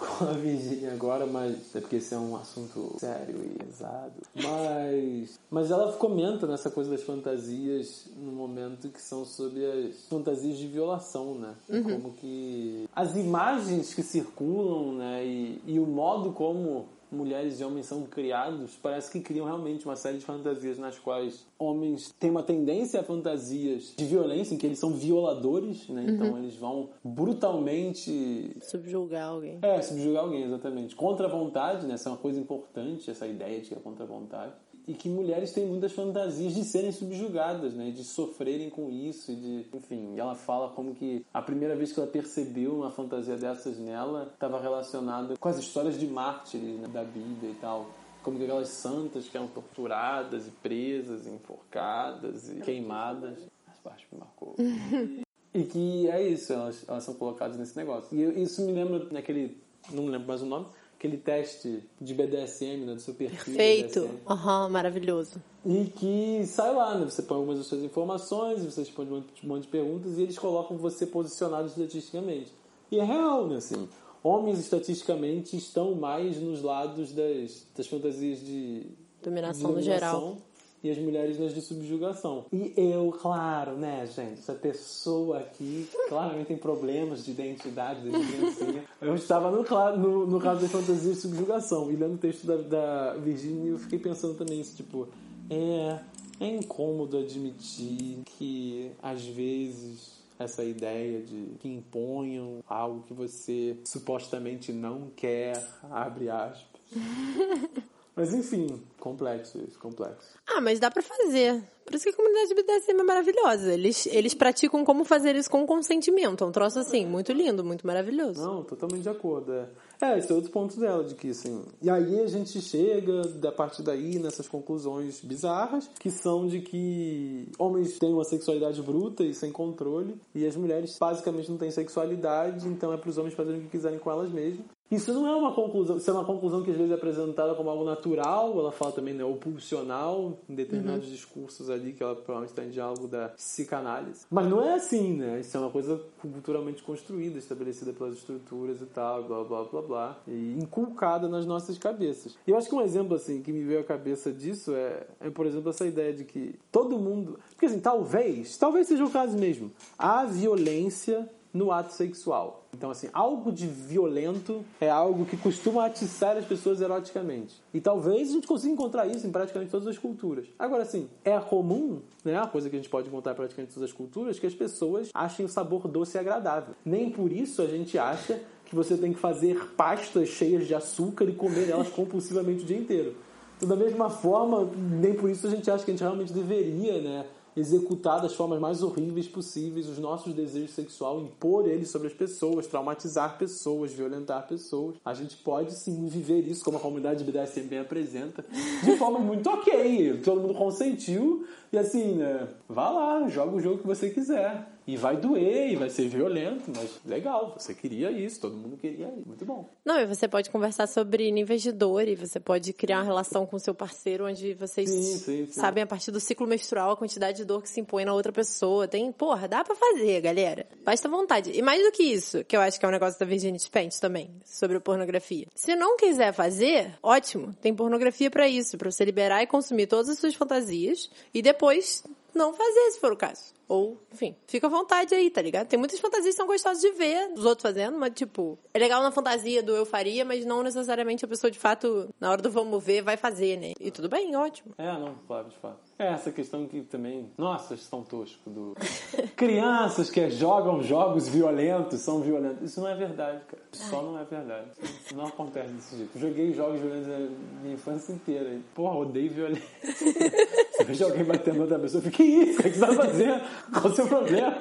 com a Virginia agora, mas é porque esse é um assunto sério e pesado. Mas, mas ela comenta nessa coisa das fantasias no momento que são sobre as fantasias de violação, né? Como que as imagens que circulam, né? E, e o modo como mulheres e homens são criados, parece que criam realmente uma série de fantasias nas quais homens têm uma tendência a fantasias de violência, em que eles são violadores, né? Então eles vão brutalmente Subjulgar alguém. é, subjugar alguém, exatamente. Contra a vontade, né? Essa é uma coisa importante, essa ideia de que é contra a vontade. E que mulheres têm muitas fantasias de serem subjugadas, né? De sofrerem com isso, de... Enfim, ela fala como que a primeira vez que ela percebeu uma fantasia dessas nela estava relacionada com as histórias de mártires né? da Bíblia e tal. Como que aquelas santas que eram torturadas e presas, e enforcadas e queimadas. Essa parte me marcou. E que é isso, elas, elas são colocadas nesse negócio. E isso me lembra naquele, não me lembro mais o nome, aquele teste de BDSM, né, do seu perfil. Feito. BDSM. Aham, maravilhoso. E que sai lá, né? Você põe algumas das suas informações, você responde um monte, um monte de perguntas e eles colocam você posicionado estatisticamente. E é real, né? Assim, homens estatisticamente estão mais nos lados das, das fantasias de Dominação de no geral. E as mulheres nas de subjugação. E eu, claro, né, gente, essa pessoa aqui claramente tem problemas de identidade desde criancinha. Eu estava no, no, no caso das fantasias de subjugação. E lendo o texto da, da Virginia, eu fiquei pensando também isso, tipo, é, é incômodo admitir que às vezes essa ideia de que imponham algo que você supostamente não quer, abre aspas. Mas enfim, complexo isso, complexo. Ah, mas dá pra fazer. Por isso que a comunidade BDSM é maravilhosa. Eles, eles praticam como fazer isso com consentimento. É um troço assim, muito lindo, muito maravilhoso. Não, totalmente de acordo. É, é esse é outro ponto dela, de que assim. E aí a gente chega, da partir daí, nessas conclusões bizarras, que são de que homens têm uma sexualidade bruta e sem controle, e as mulheres basicamente não têm sexualidade, então é para os homens fazerem o que quiserem com elas mesmas. Isso não é uma conclusão, isso é uma conclusão que às vezes é apresentada como algo natural, ela fala também, né, ou pulsional, em determinados discursos ali, que ela provavelmente está em diálogo da psicanálise. Mas não é assim, né? Isso é uma coisa culturalmente construída, estabelecida pelas estruturas e tal, blá, blá, blá, blá, e inculcada nas nossas cabeças. E eu acho que um exemplo, assim, que me veio à cabeça disso é, é, por exemplo, essa ideia de que todo mundo... Porque, assim, talvez, talvez seja o caso mesmo, há violência no ato sexual. Então, assim, algo de violento é algo que costuma atiçar as pessoas eroticamente. E talvez a gente consiga encontrar isso em praticamente todas as culturas. Agora, assim, é comum, né, a coisa que a gente pode encontrar em praticamente todas as culturas, que as pessoas achem o sabor doce e agradável. Nem por isso a gente acha que você tem que fazer pastas cheias de açúcar e comer elas compulsivamente o dia inteiro. Então, da mesma forma, nem por isso a gente acha que a gente realmente deveria, né, executar das formas mais horríveis possíveis os nossos desejos sexuais, impor eles sobre as pessoas, traumatizar pessoas, violentar pessoas. A gente pode sim viver isso, como a comunidade BDSM bem apresenta, de forma muito ok. Todo mundo consentiu e assim, né? Vá lá, joga o jogo que você quiser. E vai doer, e vai ser violento, mas legal, você queria isso, todo mundo queria isso. Muito bom. Não, e você pode conversar sobre níveis de dor e você pode criar uma relação com seu parceiro onde vocês Sim, sim, sim. sabem a partir do ciclo menstrual a quantidade de dor que se impõe na outra pessoa. Tem, porra, dá pra fazer, galera. Basta vontade. E mais do que isso, que eu acho que é um negócio da Virginia Spence também, sobre pornografia. Se não quiser fazer, ótimo, tem pornografia pra isso, pra você liberar e consumir todas as suas fantasias e depois não fazer, se for o caso. Ou, enfim, fica à vontade aí, tá ligado? Tem muitas fantasias que são gostosas de ver os outros fazendo, mas, tipo, é legal na fantasia do eu faria, mas não necessariamente a pessoa, de fato, na hora do vamos ver, vai fazer, né? E tudo bem, ótimo. É, não, claro, de fato. É essa questão que também. Nossa, estão tosco do. Crianças que jogam jogos violentos são violentos. Isso não é verdade, cara. Só não é verdade. Isso não acontece desse jeito. Joguei jogos violentos a minha infância inteira. Porra, odeio violência. Você veja alguém batendo outra pessoa, eu fico, que isso? O que você tá fazendo? Qual o seu problema?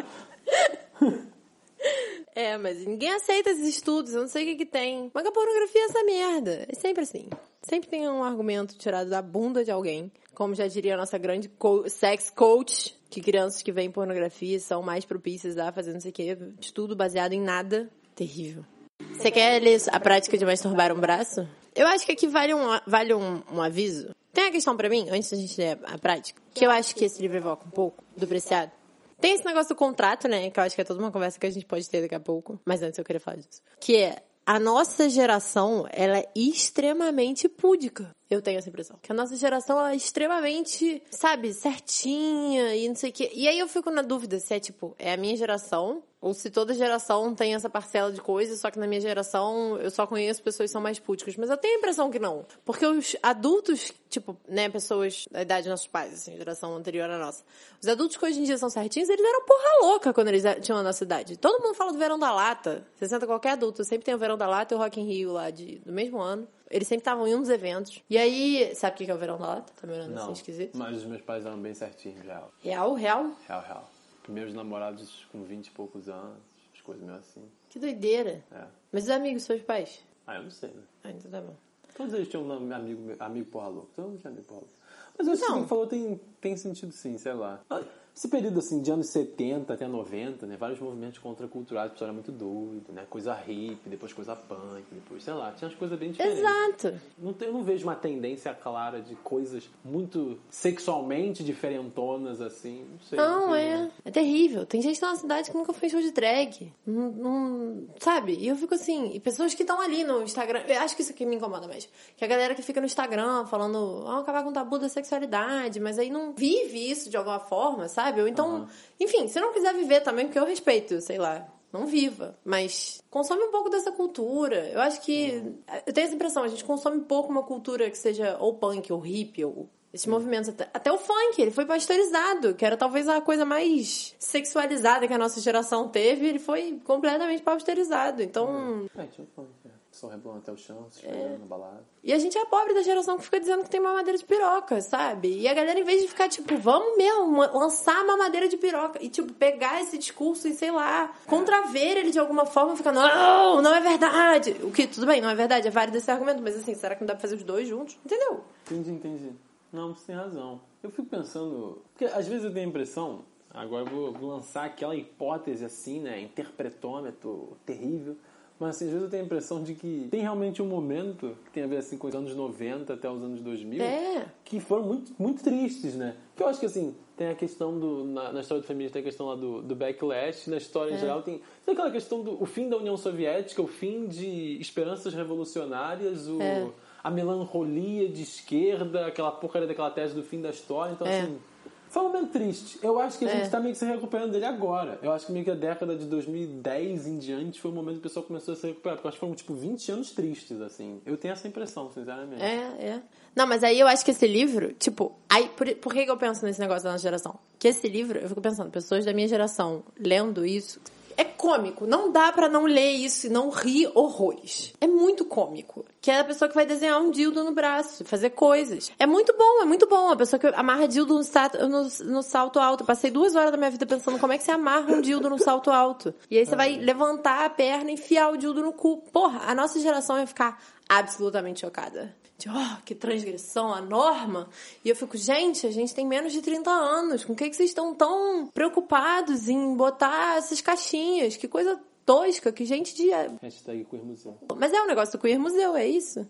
É, mas ninguém aceita esses estudos, eu não sei o que que tem. Mas a pornografia é essa merda. É sempre assim. Sempre tem um argumento tirado da bunda de alguém. Como já diria a nossa grande co- sex coach, que crianças que veem pornografia são mais propícias a fazer não sei o que. Estudo baseado em nada. Terrível. Você quer ler a prática de masturbar um braço? Eu acho que aqui vale um, vale um, um aviso. Tem uma questão pra mim, antes da gente ler a prática, que eu acho que esse livro evoca um pouco do Preciado. Tem esse negócio do contrato, né? Que eu acho que é toda uma conversa que a gente pode ter daqui a pouco. Mas antes eu queria falar disso. Que é, a nossa geração, ela é extremamente púdica. Eu tenho essa impressão. Que a nossa geração ela é extremamente, sabe, certinha e não sei o quê. E aí eu fico na dúvida se é tipo, é a minha geração ou se toda geração tem essa parcela de coisas, só que na minha geração eu só conheço pessoas que são mais púdicas. Mas eu tenho a impressão que não. Porque os adultos, tipo, né, pessoas da idade dos nossos pais, assim, geração anterior à nossa. Os adultos que hoje em dia são certinhos, eles eram porra louca quando eles tinham a nossa idade. Todo mundo fala do verão da lata. Você senta qualquer adulto, sempre tem o verão da lata e o Rock in Rio lá de, do mesmo ano. Eles sempre estavam em um dos eventos. E aí, sabe o que é o verão da lata? Tá me olhando assim esquisito? mas os meus pais eram bem certinhos, real. Real, real? Real, real. Primeiros namorados com 20 e poucos anos, as coisas meio assim. Que doideira. É. Mas os amigos, seus pais? Ah, eu não sei, né? Ah, então tá bom. Todos eles tinham um amigo, amigo porra louco. Todo mundo tinha amigo porra louco. Mas eu acho que Não. o que falou tem, tem sentido sim, sei lá. Esse período assim de anos 70 até 90, né, vários movimentos contraculturais, o pessoal era muito doido, né, coisa hippie, depois coisa punk, depois, sei lá, tinha umas coisas bem diferentes. Exato. Não tem- eu não vejo uma tendência clara de coisas muito sexualmente diferentonas assim, não sei. Não, é. né. É terrível. Tem gente na cidade que nunca em show de drag. Não, não- sabe? E eu fico assim, e pessoas que estão ali no Instagram. Eu acho que isso aqui me incomoda mais. Que a galera que fica no Instagram falando, ah, acabar com o tabu da sexualidade, mas aí não vive isso de alguma forma, sabe? Então, enfim, se não quiser viver também, porque eu respeito, sei lá. Não viva, mas consome um pouco dessa cultura. Eu acho que. Eu tenho essa impressão, a gente consome pouco uma cultura que seja ou punk, ou hippie, ou esses movimentos, até, até o funk, ele foi pasteurizado, que era talvez a coisa mais sexualizada que a nossa geração teve, ele foi completamente pasteurizado. Então, É, tinha funk, né? Só rebolando até o chão, se É. esfregando na balada. e a gente é a pobre da geração que fica dizendo que tem mamadeira de piroca, sabe? E a galera, em vez de ficar tipo, vamos mesmo lançar mamadeira de piroca e, tipo, pegar esse discurso e, sei lá, contraver ele de alguma forma, ficar, não, não é verdade. O que, tudo bem, não é verdade, é válido esse argumento, mas assim, será que não dá pra fazer os dois juntos? Entendeu? Entendi, entendi. Não, você tem razão. Eu fico pensando. Porque às vezes eu tenho a impressão. Agora eu vou, vou lançar aquela hipótese assim, né? Interpretômetro terrível. Mas assim, às vezes eu tenho a impressão de que tem realmente um momento que tem a ver assim com os anos 90 até os anos 2000 É. que foram muito, muito tristes, né? Que eu acho que assim, tem a questão do. Na, na história do feminismo tem a questão lá do, do backlash, na história em É. geral tem, tem aquela questão do o fim da União Soviética, o fim de esperanças revolucionárias, o, É. a melancolia de esquerda, aquela porcaria daquela tese do fim da história. Então, É. assim. Foi um momento triste. Eu acho que a É. gente tá meio que se recuperando dele agora. Eu acho que meio que a década de 2010 em diante foi o momento que o pessoal começou a se recuperar. Porque eu acho que foram, tipo, 20 anos tristes, assim. Eu tenho essa impressão, sinceramente. É, é. Não, mas aí eu acho que esse livro, tipo, aí, por, por que, que eu penso nesse negócio da nossa geração? Que esse livro, eu fico pensando, pessoas da minha geração lendo isso, é cômico. Não dá pra não ler isso e não rir horrores. É muito cômico. Que é a pessoa que vai desenhar um dildo no braço, fazer coisas. É muito bom, é muito bom. A pessoa que amarra dildo no, no, no salto alto. Eu passei duas horas da minha vida pensando como é que você amarra um dildo no salto alto. E aí você vai levantar a perna e enfiar o dildo no cu. Porra, a nossa geração ia ficar absolutamente chocada. De, oh, que transgressão, a norma. E eu fico, gente, a gente tem menos de 30 anos. Com que, que vocês estão tão preocupados em botar essas caixinhas? Que coisa tosca, que gente de. Hashtag Queer Museu. Mas é um negócio do Queer Museu, é isso?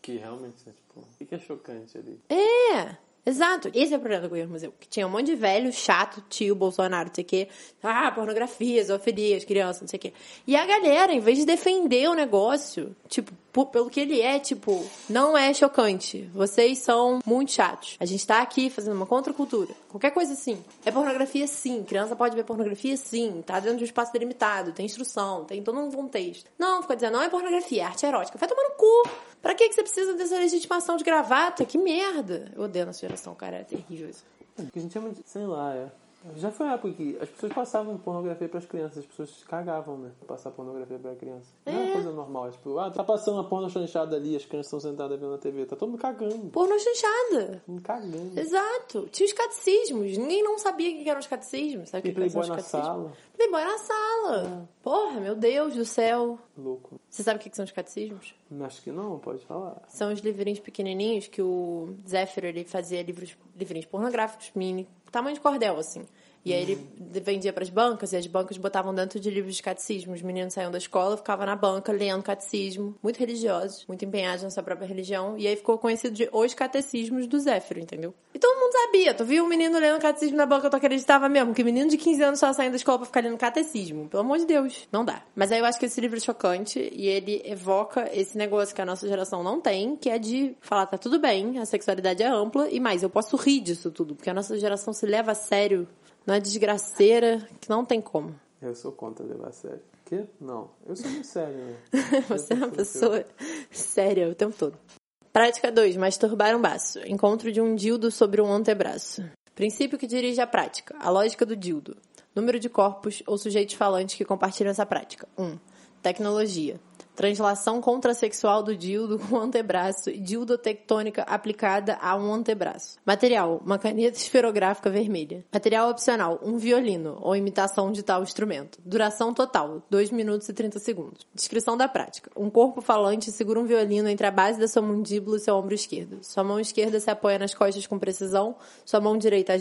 Que realmente, né, tipo, o que é chocante ali? É, exato. Esse é o problema do Queer Museu. Que tinha um monte de velho, chato, tio, Bolsonaro, não sei o quê. Ah, pornografia, zoofilia, as crianças, não sei o quê. E a galera, em vez de defender o negócio, tipo, pelo que ele é, tipo, não é chocante. Vocês são muito chatos. A gente tá aqui fazendo uma contracultura. Qualquer coisa assim. É pornografia sim. Criança pode ver pornografia sim. Tá dentro de um espaço delimitado. Tem instrução. Tem todo um contexto. Não, fica dizendo, não é pornografia, é arte erótica. Vai tomar no cu. Pra que, que você precisa dessa legitimação de gravata? Que merda. Eu odeio nossa geração, cara. É terrível isso. É, porque a gente chama de, sei lá, é. Já foi uma época que as pessoas passavam pornografia pras crianças, as pessoas cagavam, né? Passar pornografia pra criança. Não é uma É. coisa normal, é tipo, ah, tá passando a porno chanchada ali, as crianças estão sentadas vendo na TV, tá todo mundo cagando. Porno chanchada. Cagando. Exato. Tinha os catecismos. Ninguém não sabia o que eram os catecismos. Sabe E o que Playboy na catecismos? sala. Playboy na sala. Porra, meu Deus do céu. Louco. Você sabe o que que são os catecismos? Acho que não, pode falar. São os livrinhos pequenininhos que o Zéfiro, ele fazia livros, livrinhos pornográficos, mini, tamanho de cordel, assim. E aí ele vendia para as bancas, e as bancas botavam dentro de livros de catecismo. Os meninos saíam da escola, ficavam na banca lendo catecismo, muito religiosos, muito empenhados na sua própria religião. E aí ficou conhecido de Os Catecismos do Zéfiro, entendeu? E todo mundo sabia. Tu viu um menino lendo catecismo na banca, tu acreditava mesmo que menino de 15 anos só saindo da escola pra ficar lendo catecismo. Pelo amor de Deus, não dá. Mas aí eu acho que esse livro é chocante e ele evoca esse negócio que a nossa geração não tem, que é de falar, tá tudo bem, a sexualidade é ampla e mais, eu posso rir disso tudo, porque a nossa geração se leva a sério numa desgraceira que não tem como. Eu sou contra levar a sério. Quê? Não. Eu sou muito sério, né? Você é uma pessoa séria o tempo todo. Prática 2. Masturbar um baço. Encontro de um dildo sobre um antebraço. Princípio que dirige a prática. A lógica do dildo. Número de corpos ou sujeitos falantes que compartilham essa prática. 1. Um, tecnologia. Translação contrasexual do dildo com antebraço e dildotectônica aplicada a um antebraço. Material: uma caneta esferográfica vermelha. Material opcional: um violino ou imitação de tal instrumento. Duração total: 2 minutos e 30 segundos. Descrição da prática: um corpo falante segura um violino entre a base da sua mandíbula e seu ombro esquerdo. Sua mão esquerda se apoia nas costas com precisão, sua mão direita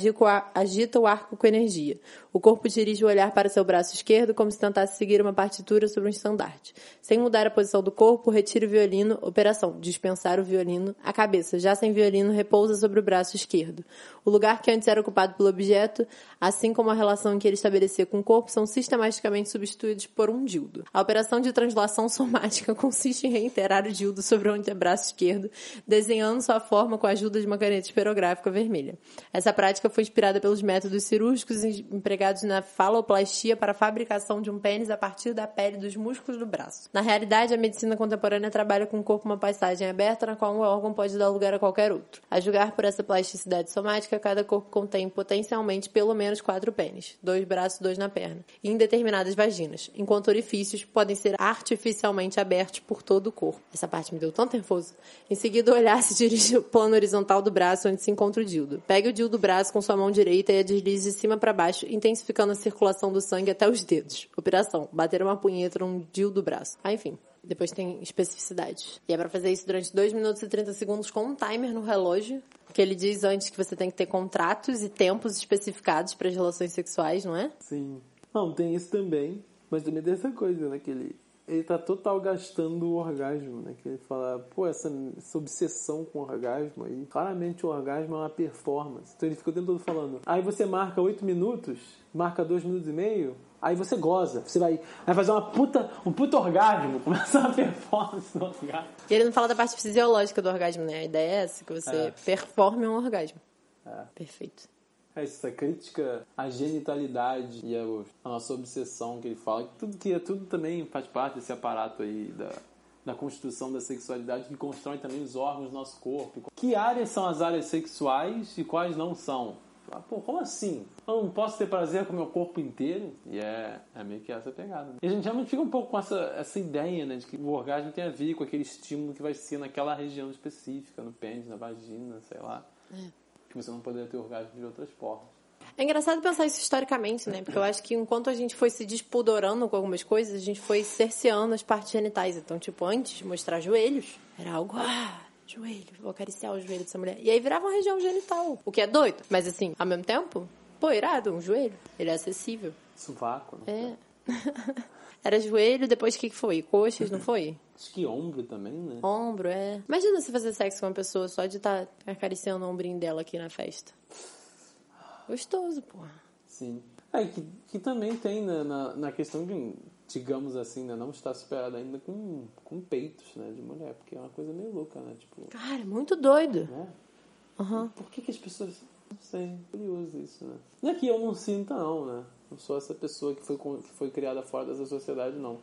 agita o arco com energia. O corpo dirige o olhar para seu braço esquerdo como se tentasse seguir uma partitura sobre um estandarte. Sem mudar a posição do corpo, retire o violino. Operação: dispensar o violino. A cabeça, já sem violino, repousa sobre o braço esquerdo. O lugar que antes era ocupado pelo objeto, assim como a relação que ele estabelecia com o corpo, são sistematicamente substituídos por um dildo. A operação de translação somática consiste em reiterar o dildo sobre o antebraço esquerdo, desenhando sua forma com a ajuda de uma caneta esperográfica vermelha. Essa prática foi inspirada pelos métodos cirúrgicos empregados na faloplastia para a fabricação de um pênis a partir da pele dos músculos do braço. Na realidade, a medicina contemporânea trabalha com o corpo uma passagem aberta na qual um órgão pode dar lugar a qualquer outro. A julgar por essa plasticidade somática, cada corpo contém potencialmente pelo menos quatro pênis, dois braços, dois na perna, e em determinadas vaginas, enquanto orifícios podem ser artificialmente abertos por todo o corpo. Essa parte me deu tão nervoso. Em seguida, o olhar se dirige ao plano horizontal do braço onde se encontra o dildo. Pegue o dildo do braço com sua mão direita e a deslize de cima para baixo, intensificando a circulação do sangue até os dedos. Operação: bater uma punheta num dildo do braço. Ah, enfim. Depois tem especificidades. E é para fazer isso durante 2 minutos e 30 segundos com um timer no relógio. Que ele diz antes que você tem que ter contratos e tempos especificados para as relações sexuais, não é? Sim. Não, tem isso também. Mas também tem essa coisa, né? Que ele, ele tá total gastando o orgasmo, né? Que ele fala, pô, essa, essa obsessão com o orgasmo aí. Claramente o orgasmo é uma performance. Então ele fica o tempo todo falando. Aí você marca 8 minutos, marca 2 minutos e meio, Aí você goza, você vai, vai fazer uma puta, um puta orgasmo, começa uma performance no orgasmo. E ele não fala da parte fisiológica do orgasmo, né? A ideia é essa, que você É. performe um orgasmo. É. Perfeito. É essa crítica à genitalidade e à nossa obsessão que ele fala, que tudo, que tudo também faz parte desse aparato aí da, da construção da sexualidade que constrói também os órgãos do nosso corpo. Que áreas são as áreas sexuais e quais não são? Ah, Pô, como assim? Eu não posso ter prazer com o meu corpo inteiro? E é, é meio que essa pegada. E a gente realmente fica um pouco com essa, essa ideia, né, de que o orgasmo tem a ver com aquele estímulo que vai ser naquela região específica, no pênis, na vagina, sei lá. Que você não poderia ter orgasmo de outras formas. É engraçado pensar isso historicamente, né? Porque eu acho que enquanto a gente foi se despudorando com algumas coisas, a gente foi cerceando as partes genitais. Então, tipo, antes, mostrar joelhos era algo. Ah, joelho, vou acariciar o joelho dessa mulher. E aí virava uma região genital. O que é doido. Mas assim, ao mesmo tempo, pô, irado, um joelho. Ele é acessível. Sovaco, né? É. era joelho, depois o que foi? Coxas, não foi? Acho que ombro também, né? Ombro, é. Imagina você fazer sexo com uma pessoa só de estar acariciando o ombrinho dela aqui na festa. Gostoso, porra. Sim. É, que, que também tem né, na, na questão de, digamos assim, né, não estar superada ainda com, com peitos, né, de mulher, porque é uma coisa meio louca, né? Tipo, Cara, muito doido. né? Aham. Por que, que as pessoas. Não sei, curioso isso, né? Não é que eu não sinta, não, né? Não sou essa pessoa que foi, que foi criada fora dessa sociedade, não.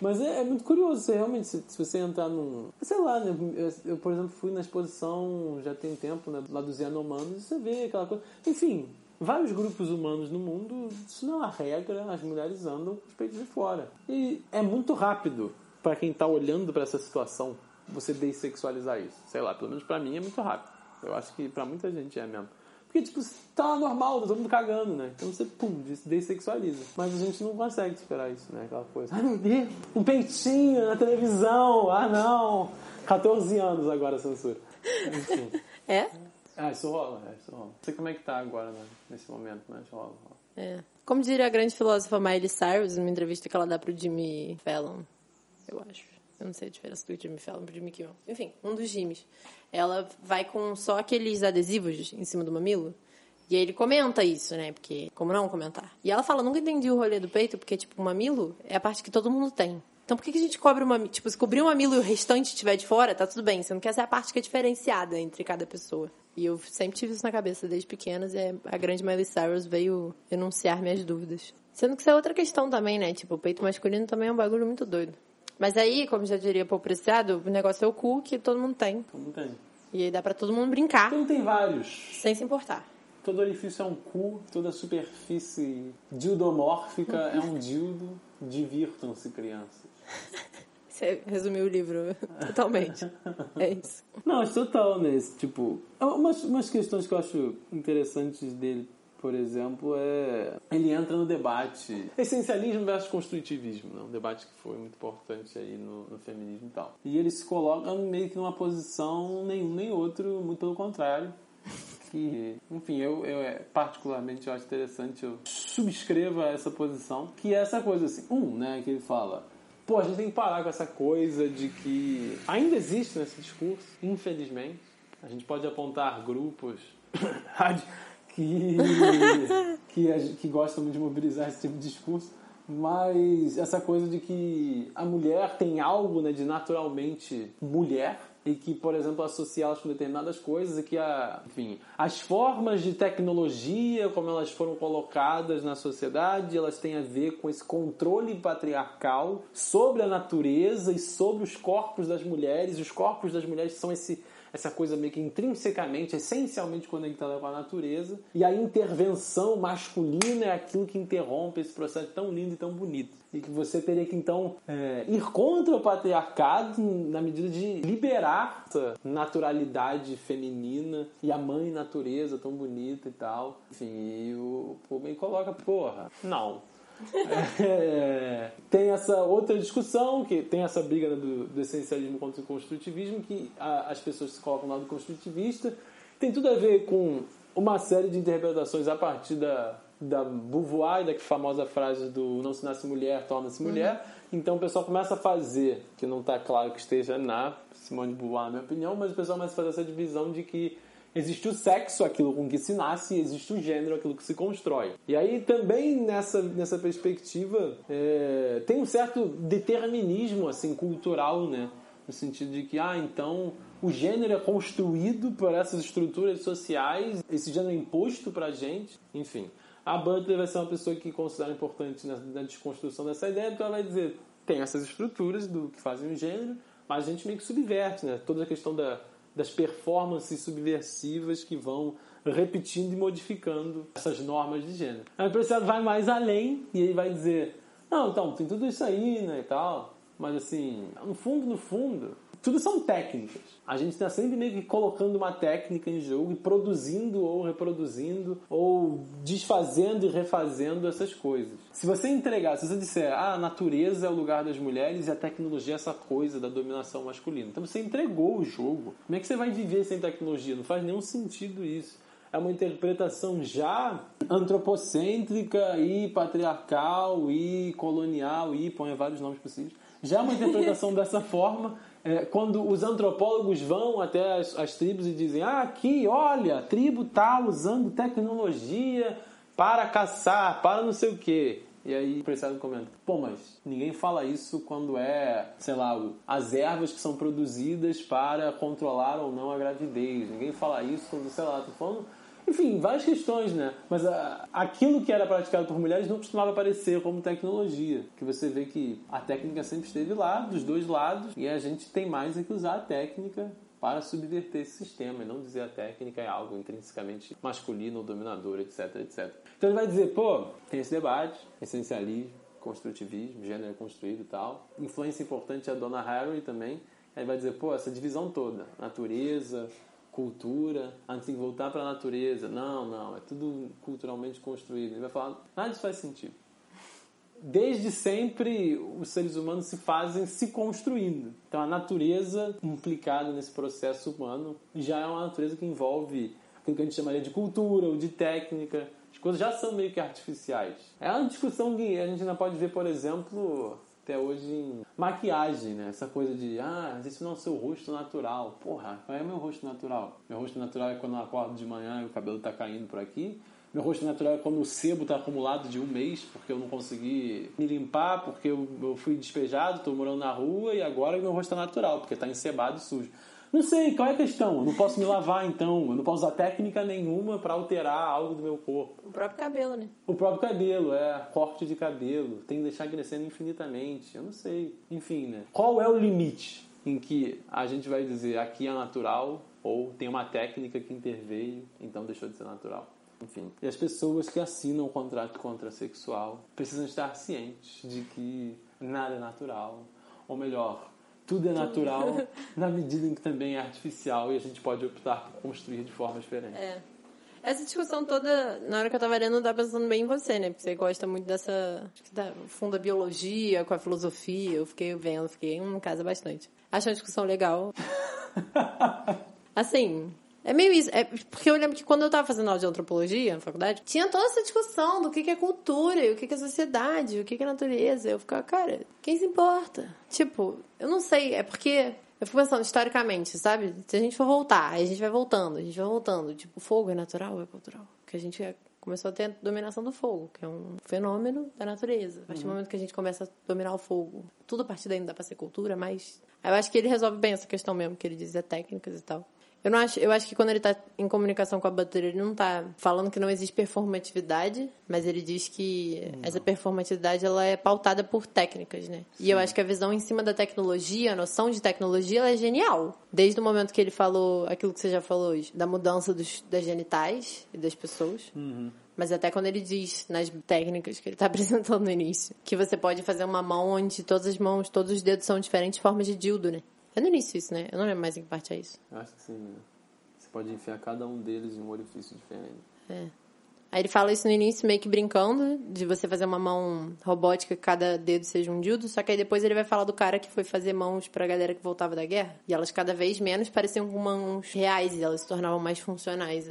Mas é, é muito curioso, você realmente, se, se você entrar num. Sei lá, né? Eu, eu, por exemplo, fui na exposição já tem tempo, né? Lá dos Yanomamis, e você vê aquela coisa. Enfim, vários grupos humanos no mundo, isso não é uma regra, as mulheres andam com os peitos de fora. E é muito rápido para quem tá olhando para essa situação você dessexualizar isso. Sei lá, pelo menos para mim é muito rápido. Eu acho que pra muita gente é mesmo. Porque, tipo, tá normal, tá todo mundo cagando, né? Então você, pum, des- dessexualiza. Mas a gente não consegue superar isso, né? Aquela coisa. Ai, meu Deus, um peitinho na televisão. Ah, não. 14 anos agora censura. Enfim. É? Ah, isso rola, é, isso rola. Não sei como é que tá agora, né? Nesse momento, mas rola, rola. É. Como diria a grande filósofa Miley Cyrus, numa entrevista que ela dá pro Jimmy Fallon, eu acho. Eu não sei a diferença do Jimmy Fallon pro Jimmy Kimmel. Enfim, um dos Jimmys. Ela vai com só aqueles adesivos em cima do mamilo. E ele comenta isso, né? Porque, como não comentar? E ela fala, nunca entendi o rolê do peito, porque, tipo, o mamilo é a parte que todo mundo tem. Então por que, que a gente cobre o mamilo? Tipo, se cobrir o mamilo e o restante estiver de fora, tá tudo bem. Você não quer ser a parte que é diferenciada entre cada pessoa. E eu sempre tive isso na cabeça desde pequenas e a grande Miley Cyrus veio enunciar minhas dúvidas. Sendo que isso é outra questão também, né? Tipo, o peito masculino também é um bagulho muito doido. Mas aí, como já diria Paul Preciado, o negócio é o cu que todo mundo tem. Então não tem. E aí dá pra todo mundo brincar, Então tem vários. sem se importar. Todo orifício é um cu, toda superfície dildomórfica é um dildo. Divirtam-se, crianças. Você resumiu o livro totalmente. É isso. Não, acho total, né? Tipo, umas, umas questões que eu acho interessantes dele, por exemplo, é. Ele entra no debate essencialismo versus construtivismo, né? Um debate que foi muito importante aí no, no feminismo e tal. E ele se coloca meio que numa posição nenhum nem outro, muito pelo contrário. Que, enfim, eu, eu é, particularmente eu acho interessante, eu subscrevo essa posição, que é essa coisa assim, um, né, que ele fala, Pô, a gente tem que parar com essa coisa de que ainda existe nesse discurso, infelizmente. A gente pode apontar grupos que, que, que gostam de mobilizar esse tipo de discurso, mas essa coisa de que a mulher tem algo né, de naturalmente mulher e que, por exemplo, associá-las com determinadas coisas e que, a, enfim, as formas de tecnologia, como elas foram colocadas na sociedade, elas têm a ver com esse controle patriarcal sobre a natureza e sobre os corpos das mulheres. Os corpos das mulheres são esse essa coisa meio que intrinsecamente, essencialmente conectada com a natureza, e a intervenção masculina é aquilo que interrompe esse processo tão lindo e tão bonito. E que você teria que então é, ir contra o patriarcado na medida de liberar essa naturalidade feminina e a mãe natureza tão bonita e tal. Enfim, e o, meio coloca, porra, não é, tem essa outra discussão, que tem essa briga do, do, essencialismo contra o construtivismo, que a, as pessoas se colocam no lado construtivista. Tem tudo a ver com uma série de interpretações a partir da, da Beauvoir da famosa frase do não se nasce mulher, torna-se uhum. mulher. Então o pessoal começa a fazer, que não está claro que esteja na Simone de Beauvoir, na minha opinião, mas o pessoal começa a fazer essa divisão de que Existe o sexo, aquilo com que se nasce, e existe o gênero, aquilo que se constrói. E aí também nessa, nessa perspectiva é, tem um certo determinismo assim cultural, né? No sentido de que, ah, então o gênero é construído por essas estruturas sociais, esse gênero é imposto pra gente, enfim. A Butler vai ser uma pessoa que considera importante na, na desconstrução dessa ideia, porque ela vai dizer, tem essas estruturas do que fazem o gênero, mas a gente meio que subverte, né? Toda a questão da das performances subversivas que vão repetindo e modificando essas normas de gênero. A empresário vai mais além e ele vai dizer: não, então, tem tudo isso aí, né, e tal, mas assim, no fundo, no fundo, tudo são técnicas. A gente está sempre meio que colocando uma técnica em jogo e produzindo ou reproduzindo ou desfazendo e refazendo essas coisas. Se você entregar, se você disser, ah, a natureza é o lugar das mulheres e a tecnologia é essa coisa da dominação masculina, então você entregou o jogo. Como é que você vai viver sem tecnologia? Não faz nenhum sentido isso é uma interpretação já antropocêntrica e patriarcal e colonial e põe vários nomes possíveis. Já é uma interpretação dessa forma quando os antropólogos vão até as, as, tribos e dizem: ah, aqui, olha, a tribo está usando tecnologia para caçar, para não sei o quê. E aí o prestado comenta: pô, mas ninguém fala isso quando é, sei lá, as ervas que são produzidas para controlar ou não a gravidez. Ninguém fala isso quando, sei lá, tô falando enfim, várias questões, né? Mas a, ah, aquilo que era praticado por mulheres não costumava aparecer como tecnologia. Que você vê que a técnica sempre esteve lá, dos dois lados, e a gente tem mais é que usar a técnica para subverter esse sistema e não dizer a técnica é algo intrinsecamente masculino ou dominador, etc, etc. Então ele vai dizer, pô, tem esse debate, essencialismo, construtivismo, gênero construído e tal. Influência importante é a Donna Haraway também. Aí vai dizer, pô, essa divisão toda, natureza, cultura, antes tem que voltar para a natureza. Não, não, é tudo culturalmente construído. Ele vai falar, nada disso faz sentido. Desde sempre, os seres humanos se fazem se construindo. Então, a natureza implicada nesse processo humano já é uma natureza que envolve aquilo que a gente chamaria de cultura ou de técnica. As coisas já são meio que artificiais. É uma discussão que a gente ainda pode ver, por exemplo, até hoje em maquiagem, né? Essa coisa de, ah, esse não é o seu rosto natural. Porra, qual é o meu rosto natural? Meu rosto natural é quando eu acordo de manhã e o cabelo tá caindo por aqui. Meu rosto natural é quando o sebo tá acumulado de um mês, porque eu não consegui me limpar, porque eu, eu fui despejado, tô morando na rua e agora meu rosto tá natural, porque tá encebado e sujo. Não sei, qual é a questão? Eu não posso me lavar então, eu não posso usar técnica nenhuma para alterar algo do meu corpo. O próprio cabelo, né? O próprio cabelo, é, corte de cabelo, tem que deixar crescendo infinitamente, eu não sei. Enfim, né? Qual é o limite em que a gente vai dizer aqui é natural ou tem uma técnica que interveio, então deixou de ser natural? Enfim. E as pessoas que assinam o contrato contrasexual precisam estar cientes de que nada é natural, Ou melhor, tudo é natural na medida em que também é artificial e a gente pode optar por construir de forma diferente. É. Essa discussão toda, na hora que eu tava lendo, eu tava pensando bem em você, né? Porque você gosta muito dessa. Acho que da funda biologia com a filosofia. Eu fiquei vendo, fiquei em casa bastante. Acho uma discussão legal. Assim, é meio isso. É porque eu lembro que quando eu tava fazendo aula de antropologia na faculdade, tinha toda essa discussão do que que é cultura, e o que que é sociedade, o que que é natureza. Eu ficava, cara, quem se importa? Tipo, eu não sei, é porque eu fico pensando historicamente, sabe? Se a gente for voltar, aí a gente vai voltando, a gente vai voltando. Tipo, fogo é natural ou é cultural? Porque a gente é- começou a ter a dominação do fogo, que é um fenômeno da natureza. A partir do momento que a gente começa a dominar o fogo, tudo a partir daí não dá pra ser cultura, mas eu acho que ele resolve bem essa questão mesmo, que ele diz é técnicas e tal. Eu não acho, eu acho que quando ele tá em comunicação com a Butler, ele não tá falando que não existe performatividade, mas ele diz que essa performatividade ela é pautada por técnicas, né? E eu acho que a visão em cima da tecnologia, a noção de tecnologia, ela é genial. Desde o momento que ele falou aquilo que você já falou hoje, da mudança dos, das genitais e das pessoas. Mas até quando ele diz nas técnicas que ele tá apresentando no início, que você pode fazer uma mão onde todas as mãos, todos os dedos são diferentes formas de dildo, né? É no início isso, né? Eu não lembro mais em que parte é isso. Eu acho que sim. né? Você pode enfiar cada um deles em um orifício diferente. É. Aí ele fala isso no início, meio que brincando, de você fazer uma mão robótica que cada dedo seja um dildo, só que aí depois ele vai falar do cara que foi fazer mãos pra galera que voltava da guerra. E elas cada vez menos pareciam com mãos reais e elas se tornavam mais funcionais.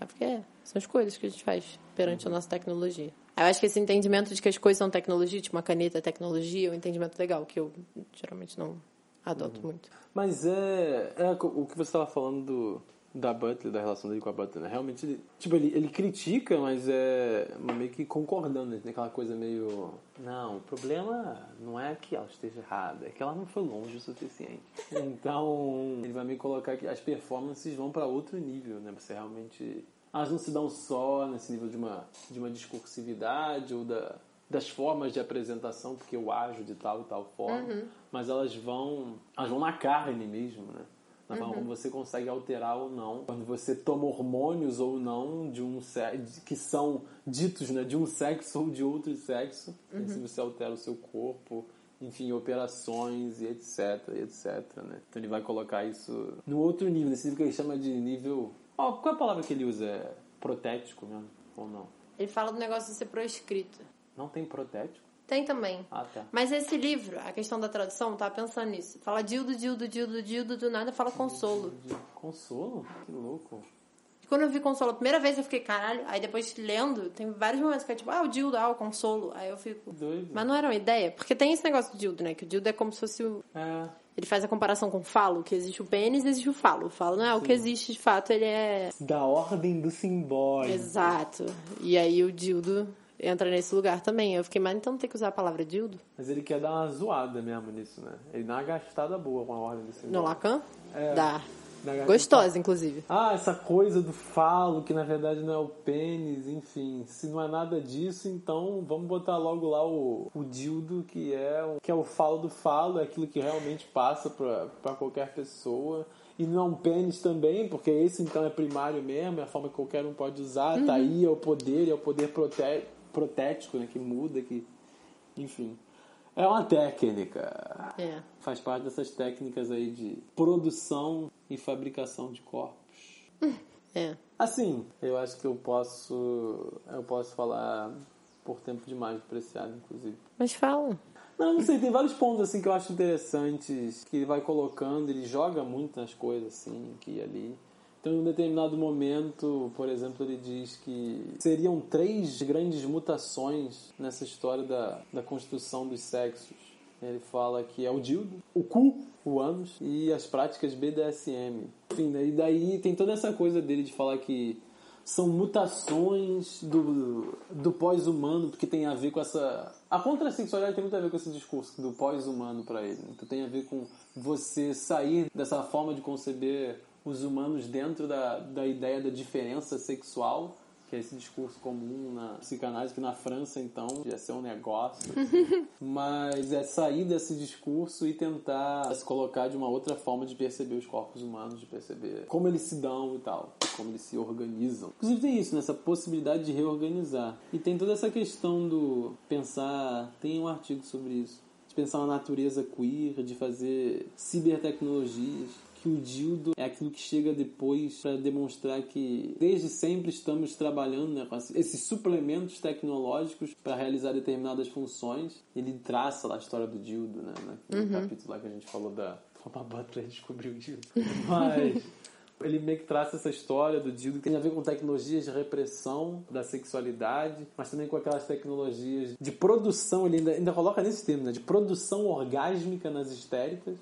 É porque são as coisas que a gente faz perante a nossa tecnologia. Eu acho que esse entendimento de que as coisas são tecnologia, tipo uma caneta é tecnologia, é um entendimento legal, que eu geralmente não adoto muito. Mas é, é o que você estava falando do, da Butler, da relação dele com a Butler, né? Realmente, ele, tipo, ele, ele critica, mas é meio que concordando, né? Tem aquela coisa meio... Não, o problema não é que ela esteja errada, é que ela não foi longe o suficiente. Então, ele vai meio colocar que as performances vão para outro nível, né? Você realmente... Elas não se dão só nesse nível de uma, de uma discursividade ou da, das formas de apresentação, porque eu ajo de tal e tal forma, mas elas vão, elas vão na carne mesmo, né? Na forma como você consegue alterar ou não, quando você toma hormônios ou não de um se- que são ditos, né, de um sexo ou de outro sexo, né, se você altera o seu corpo, enfim, operações e etc, e etc, né? Então ele vai colocar isso no outro nível, nesse nível que ele chama de nível, ó, qual é a palavra que ele usa? É protético mesmo ou não? Ele fala do negócio de ser proscrito. Não tem protético? Tem também. Ah, tá. Mas esse livro, a questão da tradução, eu tava pensando nisso. Fala dildo, dildo, dildo, dildo, do nada fala consolo. Consolo? Que louco. E quando eu vi consolo a primeira vez, eu fiquei, caralho. Aí depois, lendo, tem vários momentos que é tipo, ah, o dildo, ah, o consolo. Aí eu fico... Doido. Mas não era uma ideia? Porque tem esse negócio do dildo, né? Que o dildo é como se fosse o... É, Ele faz a comparação com o falo, que existe o pênis e existe o falo. O falo não é o que existe, de fato, ele é... da ordem do simbólico. Exato. E aí o dildo entra nesse lugar também. Eu fiquei, mas então tem que usar a palavra dildo? Mas ele quer dar uma zoada mesmo nisso, né? Ele dá uma gastada boa com a ordem simbólico. No Lacan? É. Dá. Gostosa, inclusive. Ah, essa coisa do falo, que na verdade não é o pênis, enfim. Se não é nada disso, então vamos botar logo lá o, o dildo, que é, o, que é o falo do falo, é aquilo que realmente passa pra, pra qualquer pessoa. E não é um pênis também, porque esse então é primário mesmo, é a forma que qualquer um pode usar, tá aí, é o poder, é o poder prote, protético, né, que muda, que... Enfim. É uma técnica É. faz parte dessas técnicas aí de produção e fabricação de corpos. É. Assim, eu acho que eu posso eu posso falar por tempo demais do preciado, inclusive. Mas fala. Não, não sei, tem vários pontos assim que eu acho interessantes que ele vai colocando, ele joga muito nas coisas assim, aqui e ali. Então, em um determinado momento, por exemplo, ele diz que seriam três grandes mutações nessa história da, da construção dos sexos. Ele fala que é o dildo, o cu, o ânus e as práticas BDSM. Enfim, daí, daí tem toda essa coisa dele de falar que são mutações do, do pós-humano, porque tem a ver com essa. A contrassexualidade tem muito a ver com esse discurso do pós-humano para ele. Então tem a ver com você sair dessa forma de conceber os humanos dentro da, da ideia da diferença sexual, que é esse discurso comum na psicanálise, que na França, então, ia ser um negócio. Mas é sair desse discurso e tentar se colocar de uma outra forma de perceber os corpos humanos, de perceber como eles se dão e tal, como eles se organizam. Inclusive tem isso, nessa possibilidade de reorganizar. E tem toda essa questão do pensar, tem um artigo sobre isso, de de pensar uma natureza queer, de fazer cibertecnologias. Que o dildo é aquilo que chega depois para demonstrar que desde sempre estamos trabalhando né, com esses suplementos tecnológicos para realizar determinadas funções. Ele traça lá a história do dildo, né? No capítulo lá que a gente falou da como a Butler descobriu o dildo. Mas ele meio que traça essa história do dildo que tem a ver com tecnologias de repressão da sexualidade, mas também com aquelas tecnologias de produção, ele ainda, ainda coloca nesse termo, né? De produção orgásmica nas histéricas.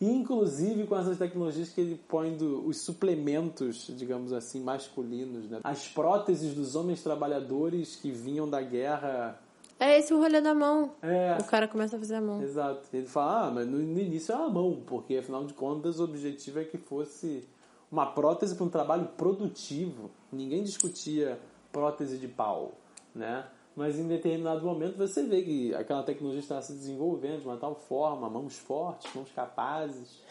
E inclusive com essas tecnologias que ele põe do, os suplementos, digamos assim, masculinos, né? As próteses dos homens trabalhadores que vinham da guerra. É esse o rolê da mão. É. O cara começa a fazer a mão. Exato. Ele fala, ah, mas no, início era a mão, porque afinal de contas o objetivo é que fosse uma prótese para um trabalho produtivo. Ninguém discutia prótese de pau, né? Mas em determinado momento você vê que aquela tecnologia está se desenvolvendo de uma tal forma, mãos fortes, mãos capazes.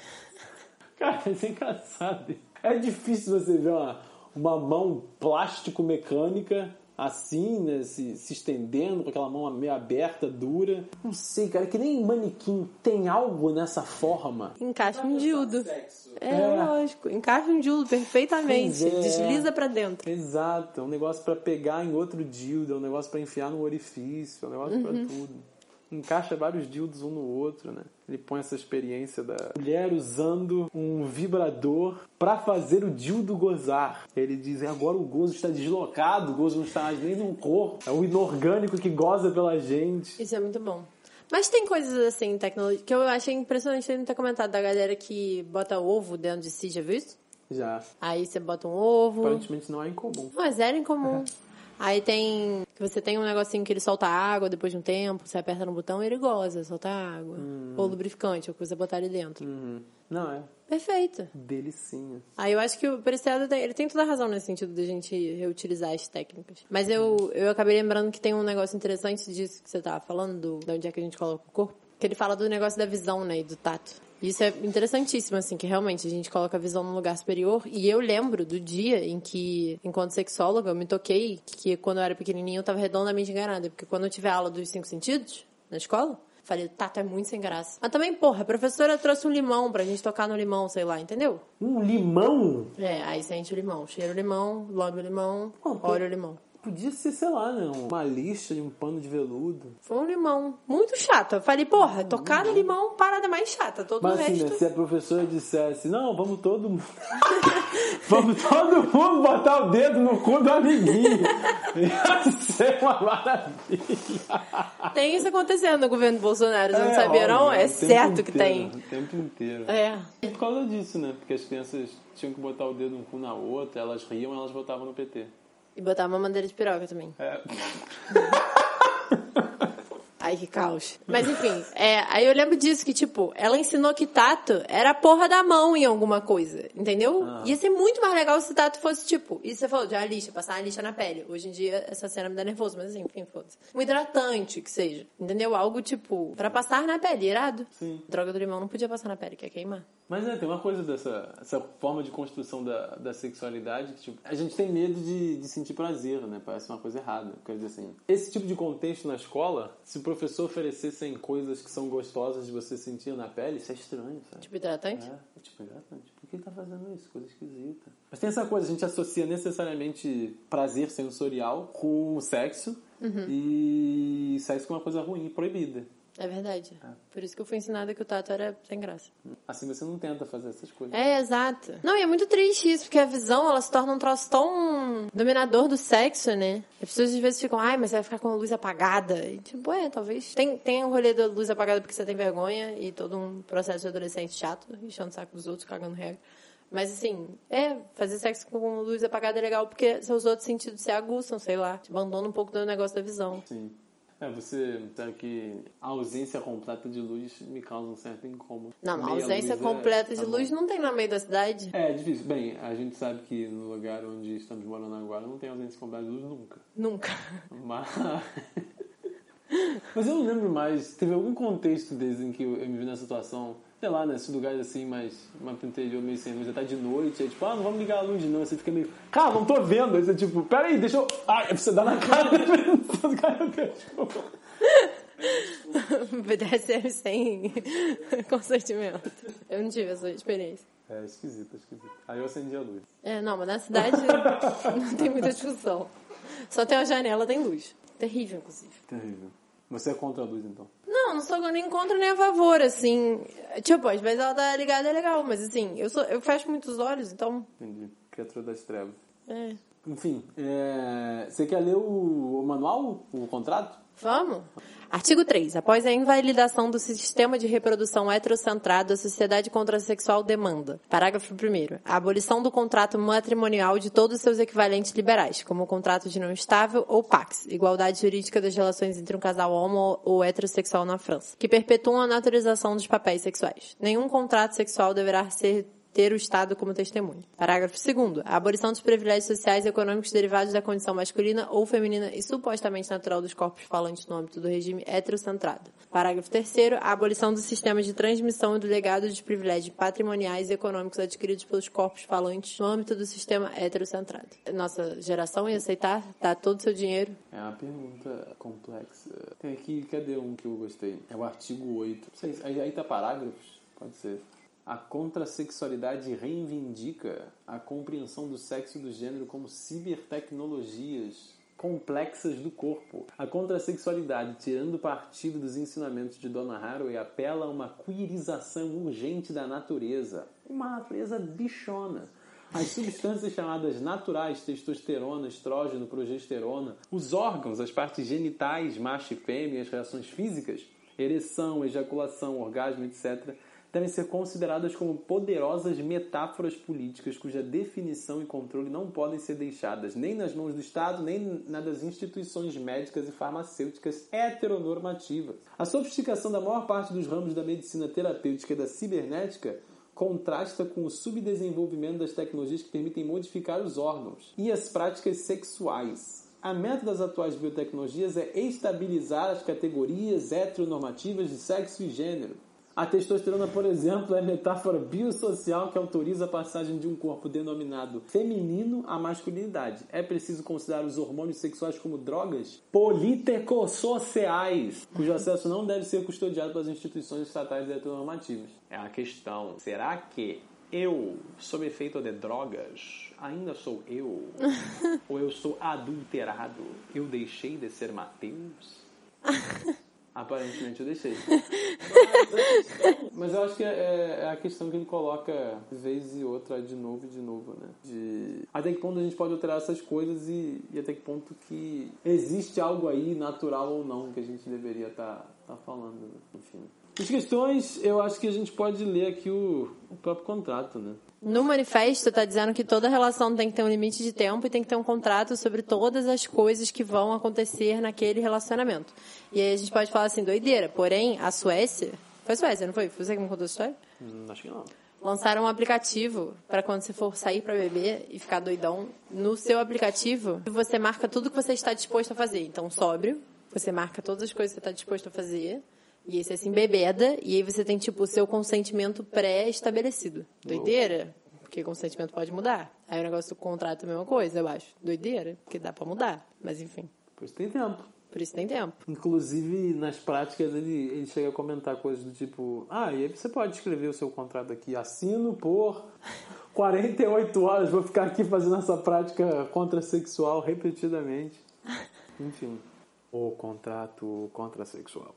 Cara, é engraçado. É difícil você ver uma, uma mão plástico-mecânica assim, né, se, se estendendo com aquela mão meio aberta, dura. Não sei, cara, que nem manequim tem algo nessa forma. Encaixa um dildo. É, É. lógico. Encaixa um dildo perfeitamente. É. Desliza pra dentro. Exato, é um negócio pra pegar em outro dildo, é um negócio pra enfiar no orifício, é um negócio pra tudo. Encaixa vários dildos um no outro, né? Ele põe essa experiência da mulher usando um vibrador pra fazer o dildo gozar. Ele diz, agora o gozo está deslocado, o gozo não está mais nem no corpo. É o inorgânico que goza pela gente. Isso é muito bom. Mas tem coisas assim, tecnologia, que eu achei impressionante ele não ter comentado da galera que bota ovo dentro de si, já viu isso? Já. Aí você bota um ovo. Aparentemente não é incomum. É zero incomum. Aí tem. Você tem um negocinho que ele solta água depois de um tempo, você aperta no botão e ele goza, solta água. Ou lubrificante, ou coisa botar ali dentro. Uhum. Não, é. Perfeito. Delicinha. Aí eu acho que o Preciado tem, ele tem toda a razão nesse sentido de a gente reutilizar as técnicas. Mas eu, eu acabei lembrando que tem um negócio interessante disso que você tava falando, do, de onde é que a gente coloca o corpo. Que ele fala do negócio da visão, né, e do tato. Isso é interessantíssimo, assim, que realmente a gente coloca a visão num lugar superior. E eu lembro do dia em que, enquanto sexóloga, eu me toquei que quando eu era pequenininha eu tava redondamente enganada. Porque quando eu tive a aula dos cinco sentidos, na escola, falei, tato é muito sem graça. Mas também, porra, a professora trouxe um limão pra gente tocar no limão, sei lá, entendeu? Um limão? É, aí sente o limão. Cheiro o limão, lambe o limão, Pô, olha o limão. Podia ser, sei lá, né? Uma lixa de um pano de veludo. Foi um limão. Muito chato. Eu falei, porra, tocar no limão, parada mais chata. Todo Mas o assim, resto... né, se a professora dissesse, não, vamos todo mundo. vamos todo mundo botar o dedo no cu do amiguinho. Ia ser uma maravilha. Tem isso acontecendo no governo Bolsonaro. Você não É, não? óbvio, É o tempo certo que tem. inteiro, O tempo inteiro. É. Por causa disso, né? Porque as crianças tinham que botar o dedo um cu na outra, elas riam elas votavam no PT. E botar uma bandeira de piroca também. É. Ai, que caos. Mas enfim, é, aí eu lembro disso, que tipo, ela ensinou que tato era a porra da mão em alguma coisa, entendeu? Ia ser muito mais legal se tato fosse tipo, isso você falou, de uma lixa, passar uma lixa na pele. Hoje em dia essa cena me dá nervoso, mas assim, enfim, foda-se. Um hidratante, que seja, entendeu? Algo tipo, pra passar na pele, irado. Sim. Droga do limão não podia passar na pele, que ia queimar. Mas é, tem uma coisa dessa essa forma de construção da, da sexualidade que, tipo, a gente tem medo de, de sentir prazer, né? Parece uma coisa errada. Quer dizer assim, esse tipo de contexto na escola, se o professor oferecessem coisas que são gostosas de você sentir na pele, isso é estranho, sabe? Tipo hidratante? É, é tipo, exatamente. Por que ele tá fazendo isso? Coisa esquisita. Mas tem essa coisa, a gente associa necessariamente prazer sensorial com o sexo e sexo com uma coisa ruim, proibida. É verdade. Por isso que eu fui ensinada que o tato era sem graça. Assim você não tenta fazer essas coisas. É, exato. Não, e é muito triste isso, porque a visão, ela se torna um troço tão dominador do sexo, né? As pessoas às vezes ficam, ai, mas você vai ficar com a luz apagada. E tipo, é, talvez. Tem, tem o rolê da luz apagada porque você tem vergonha e todo um processo de adolescente chato, enchendo o saco dos outros, cagando regra. Mas assim, é, fazer sexo com luz apagada é legal porque seus outros sentidos se aguçam, sei lá. Te abandona um pouco do negócio da visão. Sim. É, você sabe que a ausência completa de luz me causa um certo incômodo. Não, a Meia ausência é- completa tá de bom. luz não tem no meio da cidade. É, difícil. Bem, a gente sabe que no lugar onde estamos morando agora não tem ausência completa de luz nunca. Nunca. Mas. Mas eu não lembro mais. Teve algum contexto desde em que eu, eu me vi nessa situação, sei lá, nesse lugar assim, mais, mais pro interior, meio sem luz, já tá de noite, aí tipo, ah, não vamos ligar a luz não. Aí você fica meio, cara, não tô vendo. Aí você tipo, peraí, deixa eu. Ai, você dá na cara, do cara, desculpa. BDSM sem consentimento. Eu não tive essa experiência. É esquisito, é esquisito. Aí eu acendi a luz. É, não, mas na cidade não tem muita discussão. Só tem uma janela, tem luz. Terrível, inclusive. Terrível. Você é contra a luz, então? Não, não sou nem contra nem a favor, assim. Tipo, às vezes ela tá ligada é legal, mas assim, eu, sou, eu fecho muitos olhos, então. Entendi. Criatura das trevas. É. Enfim, é, você quer ler o, o manual, o contrato? Vamos? Artigo 3. Após a invalidação do sistema de reprodução heterocentrado, a sociedade contrassexual demanda. Parágrafo 1. A abolição do contrato matrimonial de todos os seus equivalentes liberais, como o contrato de não estável ou PAX, igualdade jurídica das relações entre um casal homo ou heterossexual na França, que perpetuam a naturalização dos papéis sexuais. Nenhum contrato sexual deverá ser ter o Estado como testemunha. Parágrafo 2 A abolição dos privilégios sociais e econômicos derivados da condição masculina ou feminina e supostamente natural dos corpos falantes no âmbito do regime heterocentrado. Parágrafo 3 A abolição dos sistemas de transmissão e do legado dos privilégios patrimoniais e econômicos adquiridos pelos corpos falantes no âmbito do sistema heterocentrado. Nossa geração ia aceitar dar todo o seu dinheiro? É uma pergunta complexa. Tem aqui, cadê um que eu gostei? É o artigo 8. Não sei, aí, aí tá parágrafos? Pode ser. A contrasexualidade reivindica a compreensão do sexo e do gênero como cibertecnologias complexas do corpo. A contrasexualidade, tirando partido dos ensinamentos de Donna Haraway, apela a uma queerização urgente da natureza. Uma natureza bichona. As substâncias chamadas naturais, testosterona, estrógeno, progesterona, os órgãos, as partes genitais, macho e fêmea, as reações físicas, ereção, ejaculação, orgasmo, etc., devem ser consideradas como poderosas metáforas políticas cuja definição e controle não podem ser deixadas nem nas mãos do Estado, nem na das instituições médicas e farmacêuticas heteronormativas. A sofisticação da maior parte dos ramos da medicina terapêutica e da cibernética contrasta com o subdesenvolvimento das tecnologias que permitem modificar os órgãos e as práticas sexuais. A meta das atuais biotecnologias é estabilizar as categorias heteronormativas de sexo e gênero, a testosterona, por exemplo, é metáfora biosocial que autoriza a passagem de um corpo denominado feminino à masculinidade. É preciso considerar os hormônios sexuais como drogas político-sociais, cujo acesso não deve ser custodiado pelas instituições estatais heteronormativas. É a questão: será que eu, sob efeito de drogas, ainda sou eu? Ou eu sou adulterado? Eu deixei de ser Mateus? Aparentemente eu deixei. Mas eu acho que é, é, a questão que ele coloca vez e outra, de novo e de novo, né? De até que ponto a gente pode alterar essas coisas e, e até que ponto que existe algo aí, natural ou não, que a gente deveria estar tá, tá falando, né? Enfim. As questões, eu acho que a gente pode ler aqui o, o próprio contrato, né? No manifesto está dizendo que toda relação tem que ter um limite de tempo e tem que ter um contrato sobre todas as coisas que vão acontecer naquele relacionamento. E aí a gente pode falar assim, doideira. Porém, a Suécia... Foi a Suécia, não foi? Foi você que me contou a história? Hum, acho que não. Lançaram um aplicativo para quando você for sair para beber e ficar doidão. No seu aplicativo, você marca tudo que você está disposto a fazer. Então, sóbrio, você marca todas as coisas que você está disposto a fazer. E aí você se embebeda e aí você tem, tipo, o seu consentimento pré-estabelecido. Doideira? Porque consentimento pode mudar. Aí o negócio do contrato é a mesma coisa, eu acho. Doideira? Porque dá pra mudar. Mas enfim. Por isso tem tempo. Por isso tem tempo. Inclusive, nas práticas, ele, ele chega a comentar coisas do tipo: Ah, e aí você pode escrever o seu contrato aqui. Assino por 48 horas, vou ficar aqui fazendo essa prática contrasexual repetidamente. Enfim. O contrato contrasexual.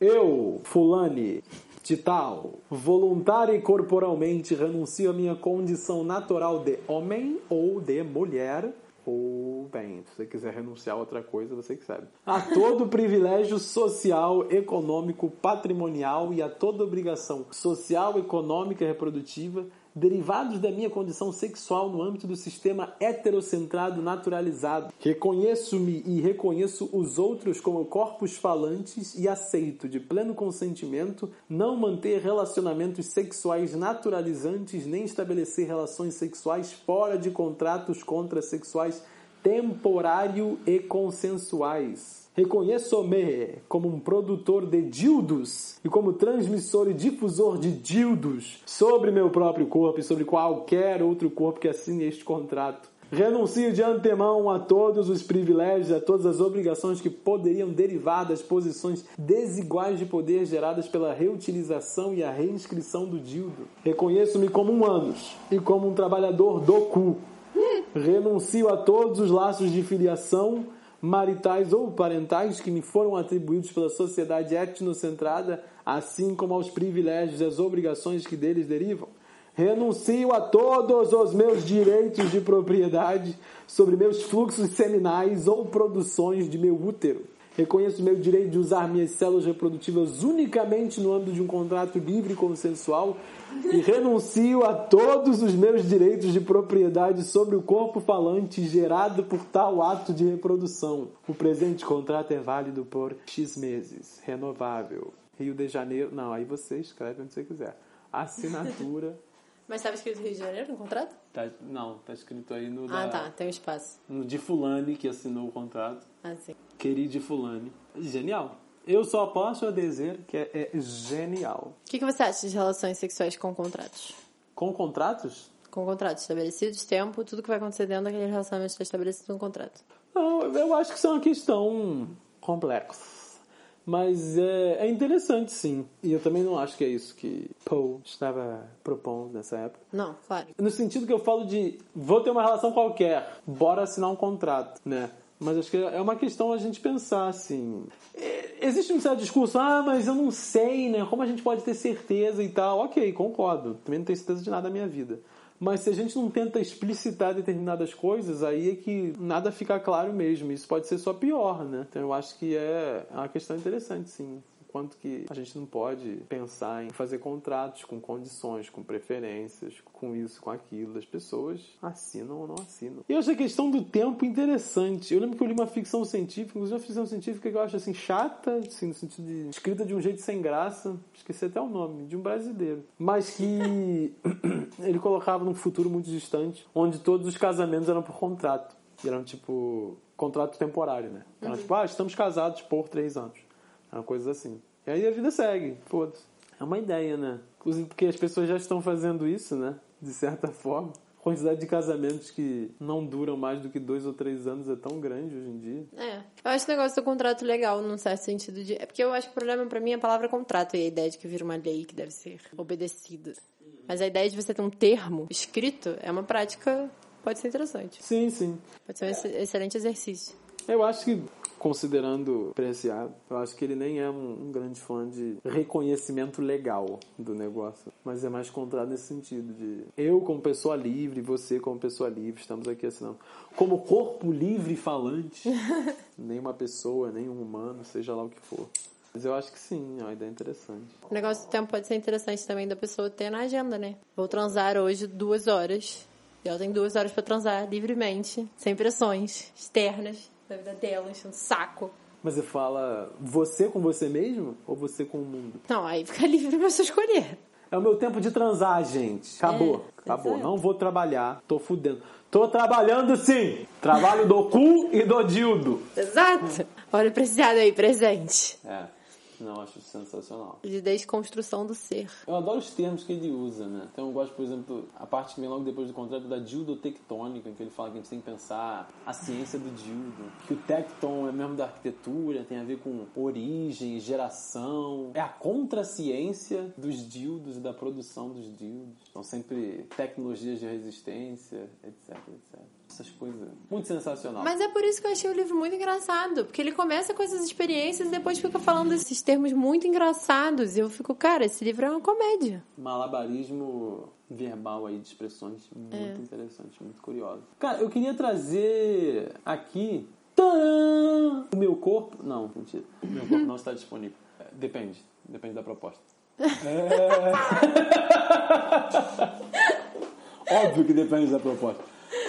Eu, Fulane, de tal, voluntária e corporalmente renuncio à minha condição natural de homem ou de mulher, ou, bem, se você quiser renunciar a outra coisa, você que sabe. A todo privilégio social, econômico, patrimonial e a toda obrigação social, econômica e reprodutiva derivados da minha condição sexual no âmbito do sistema heterocentrado naturalizado. Reconheço-me e reconheço os outros como corpos falantes e aceito, de pleno consentimento, não manter relacionamentos sexuais naturalizantes nem estabelecer relações sexuais fora de contratos contrasexuais temporário e consensuais. Reconheço-me como um produtor de dildos e como transmissor e difusor de dildos sobre meu próprio corpo e sobre qualquer outro corpo que assine este contrato. Renuncio de antemão a todos os privilégios, a todas as obrigações que poderiam derivar das posições desiguais de poder geradas pela reutilização e a reinscrição do dildo. Reconheço-me como um ânus e como um trabalhador do cu. Renuncio a todos os laços de filiação maritais ou parentais que me foram atribuídos pela sociedade etnocentrada, assim como aos privilégios e às obrigações que deles derivam. Renuncio a todos os meus direitos de propriedade sobre meus fluxos seminais ou produções de meu útero. Reconheço meu direito de usar minhas células reprodutivas unicamente no âmbito de um contrato livre e consensual e renuncio a todos os meus direitos de propriedade sobre o corpo falante gerado por tal ato de reprodução. O presente contrato é válido por X meses, renovável. Rio de Janeiro. Não, aí você escreve onde você quiser. Assinatura. Mas estava escrito Rio de Janeiro no contrato? Tá, não, tá escrito aí no. Ah, da- tá. Tem um espaço. No de Fulane, que assinou o contrato. Ah, sim. Querido de Fulane. Genial. Eu só posso dizer que é, é genial. O que, que você acha de relações sexuais com contratos? Com contratos? Com contratos estabelecidos, tempo, tudo que vai acontecer dentro daquele relacionamento está estabelecido no contrato. Não, eu acho que isso é uma questão complexa. Mas é, é interessante, sim. E eu também não acho que é isso que Poe estava propondo nessa época. Não, claro. No sentido que eu falo de vou ter uma relação qualquer, bora assinar um contrato, né? Mas acho que é uma questão a gente pensar assim. Existe um certo discurso, ah, mas eu não sei, né? Como a gente pode ter certeza e tal? Ok, concordo. Também não tenho certeza de nada na minha vida. Mas se a gente não tenta explicitar determinadas coisas, aí é que nada fica claro mesmo. Isso pode ser só pior, né? Então eu acho que é uma questão interessante, sim. Quanto que a gente não pode pensar em fazer contratos com condições, com preferências, com isso, com aquilo. As pessoas assinam ou não assinam. E eu acho a questão do tempo interessante. Eu lembro que eu li uma ficção científica, inclusive uma ficção científica que eu acho assim chata, assim, no sentido de escrita de um jeito sem graça. Esqueci até o nome, de um brasileiro. Mas que ele colocava num futuro muito distante, onde todos os casamentos eram por contrato. E eram tipo contrato temporário, né? Eram tipo, ah, estamos casados por três anos. Eram coisas assim. E aí a vida segue, foda-se. É uma ideia, né? Inclusive porque as pessoas já estão fazendo isso, né? De certa forma. A quantidade de casamentos que não duram mais do que dois ou três anos é tão grande hoje em dia. É. Eu acho o negócio do contrato legal, num certo sentido de. É porque eu acho que o problema pra mim é a palavra contrato e a ideia de que vira uma lei que deve ser obedecida. Mas a ideia de você ter um termo escrito é uma prática. Pode ser interessante. Sim, sim. Pode ser um ex- excelente exercício. Eu acho que, considerando Preciado, eu acho que ele nem é um, um grande fã de reconhecimento legal do negócio. Mas é mais contrário nesse sentido de eu como pessoa livre, você como pessoa livre, estamos aqui assinando. Como corpo livre falante, nem uma pessoa, nem um humano, seja lá o que for. Mas eu acho que sim, é uma ideia interessante. O negócio do tempo pode ser interessante também da pessoa ter na agenda, né? Vou transar hoje duas horas. E ela tem duas horas pra transar livremente, sem pressões externas da vida dela, enchendo o saco. Mas você fala você com você mesmo ou você com o mundo? Não, aí fica livre pra você escolher. É o meu tempo de transar, gente. Acabou. É, Acabou. exato. Não vou trabalhar. Tô fudendo. Tô trabalhando sim. Trabalho do cu e do dildo. Exato. Olha o preciado aí, presente. É. Não, acho sensacional. De desconstrução do ser. Eu adoro os termos que ele usa, né? Então eu gosto, por exemplo, a parte que vem logo depois do contrato da dildotectônica, em que ele fala que a gente tem que pensar a ciência do dildo. Que o tecton é mesmo da arquitetura, tem a ver com origem, geração. É a contraciência dos dildos e da produção dos dildos. São sempre tecnologias de resistência, etc, etc. Essas coisas. Muito sensacional. Mas é por isso que eu achei o livro muito engraçado. Porque ele começa com essas experiências e depois fica falando esses termos muito engraçados. E eu fico, cara, esse livro é uma comédia. malabarismo verbal aí de expressões muito É. interessante, muito curioso. Cara, eu queria trazer aqui o meu corpo. Não, mentira. O meu corpo não está disponível. É, Depende, depende da proposta. É... Óbvio que depende da proposta.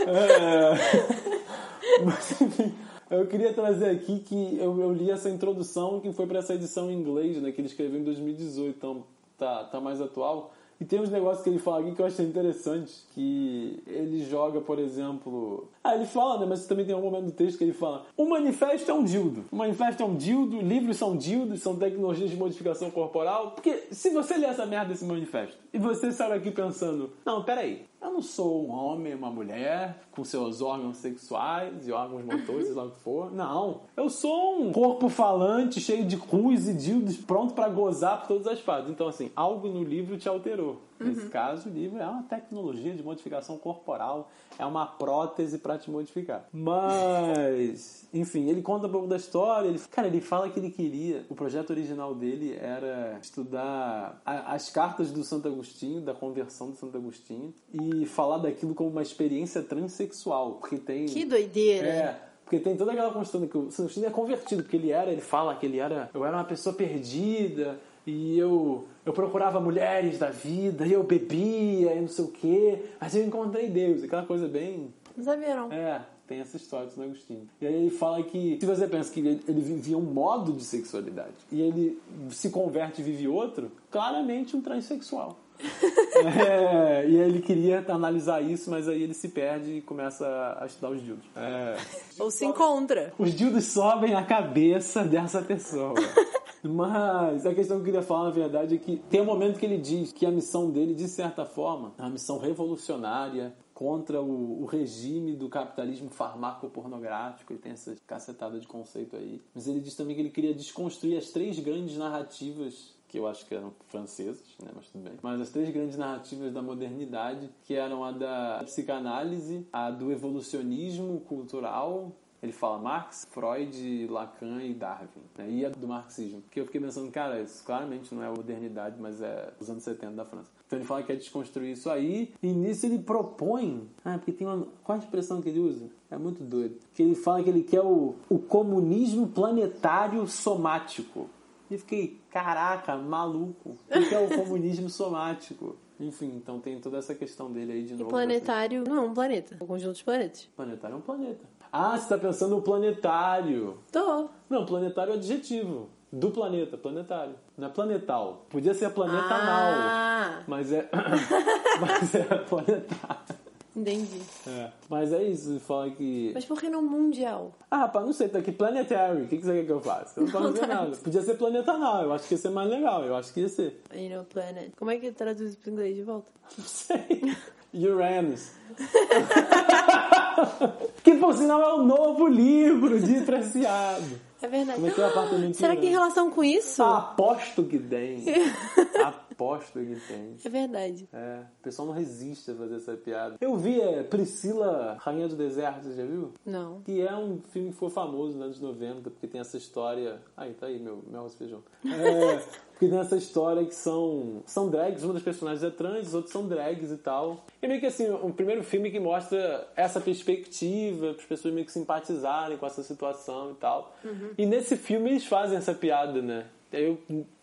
É... Mas, enfim, eu queria trazer aqui que eu, eu li essa introdução que foi para essa edição em inglês, né, que ele escreveu em 2018, então tá, tá mais atual. E tem uns negócios que ele fala aqui que eu achei interessante, que ele joga, por exemplo, Aí ele fala, né? Mas também tem um momento do texto que ele fala: o manifesto é um dildo. O manifesto é um dildo, livros são dildos, são tecnologias de modificação corporal. Porque se você ler essa merda desse manifesto e você sai aqui pensando: não, peraí, eu não sou um homem, uma mulher, com seus órgãos sexuais e órgãos motores, sei lá o que for. Não. Eu sou um corpo falante, cheio de cruz e dildos, pronto para gozar por todas as partes. Então, assim, algo no livro te alterou. Nesse caso, o livro é uma tecnologia de modificação corporal, é uma prótese para te modificar. Mas, enfim, ele conta um pouco da história. Ele, cara, ele fala que ele queria. O projeto original dele era estudar a- as cartas do Santo Agostinho, da conversão do Santo Agostinho, e falar daquilo como uma experiência transexual. Porque tem. Que doideira. É, porque tem toda aquela construção que o Santo Agostinho é convertido, porque ele era, ele fala que ele era, eu era uma pessoa perdida e eu eu procurava mulheres da vida e eu bebia e não sei o quê, mas eu encontrei Deus, aquela coisa bem Não sabia, não. é, tem essa história do Santo Agostinho. E aí ele fala que, se você pensa que ele, ele vivia um modo de sexualidade e ele se converte e vive outro, claramente um transexual. É, e ele queria analisar isso, mas aí ele se perde e começa a estudar os dildos. É, Ou se encontra. os dildos sobem a cabeça dessa pessoa. Mas a questão que eu queria falar, na verdade, é que tem um momento que ele diz que a missão dele, de certa forma, é uma missão revolucionária contra o, o regime do capitalismo farmacopornográfico. Ele tem essa cacetada de conceito aí. Mas ele diz também que ele queria desconstruir as três grandes narrativas que eu acho que eram francesas, né, mas tudo bem. Mas as três grandes narrativas da modernidade, que eram a da psicanálise, a do evolucionismo cultural, ele fala Marx, Freud, Lacan e Darwin, né, e a do marxismo. Que eu fiquei pensando, cara, isso claramente não é a modernidade, mas é os anos 70 da França. Então ele fala que quer desconstruir isso aí, e nisso ele propõe. Ah, porque tem uma. Qual a expressão que ele usa? É muito doido. Que ele fala que ele quer o, o comunismo planetário somático. E fiquei, caraca, maluco. O que é o comunismo somático? Enfim, então tem toda essa questão dele aí de E novo. planetário não é um planeta. É um conjunto de planetas. Planetário é um planeta. Ah, você tá pensando no planetário. Tô. Não, planetário é adjetivo. Do planeta, planetário. Não é planetal. Podia ser planetanal. Ah, Mas é. mas é planetário. entendi. É. Mas é isso, fala que. Mas por que não mundial? Ah, rapaz, não sei, tá aqui planetary. O que, que você quer que eu faça? Eu não posso dizer nada. Podia ser planetanal, eu acho que ia ser mais legal. Eu acho que ia ser. You know, planet. Como é que traduz para inglês de volta? Não sei. Uranus. que por sinal é o novo livro de Preciado. É verdade. Como é que é Será que tem relação com isso? Ah, aposto que tem. aposto que tem. É verdade. É, o pessoal não resiste a fazer essa piada. Eu vi é, Priscila, Rainha do Deserto, você já viu? Não. Que é um filme que foi famoso nos anos 90, porque tem essa história. Aí, tá aí, meu, meu feijão. É, porque tem essa história que são, são drags, uma das personagens é trans, os outros são drags e tal. E meio que assim, um primeiro filme que mostra essa perspectiva, para as pessoas meio que simpatizarem com essa situação e tal. E nesse filme eles fazem essa piada, né? Eu,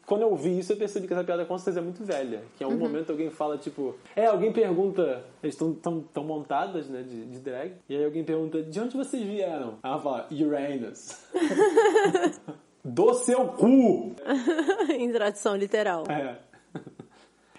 quando eu vi isso, eu percebi que essa piada com certeza é muito velha. Que em algum momento alguém fala, tipo... É, alguém pergunta... Eles estão tão, tão montadas, né, de, de drag. E aí alguém pergunta, de onde vocês vieram? Aí ela fala, Uranus. Do seu cu! em tradução literal. É.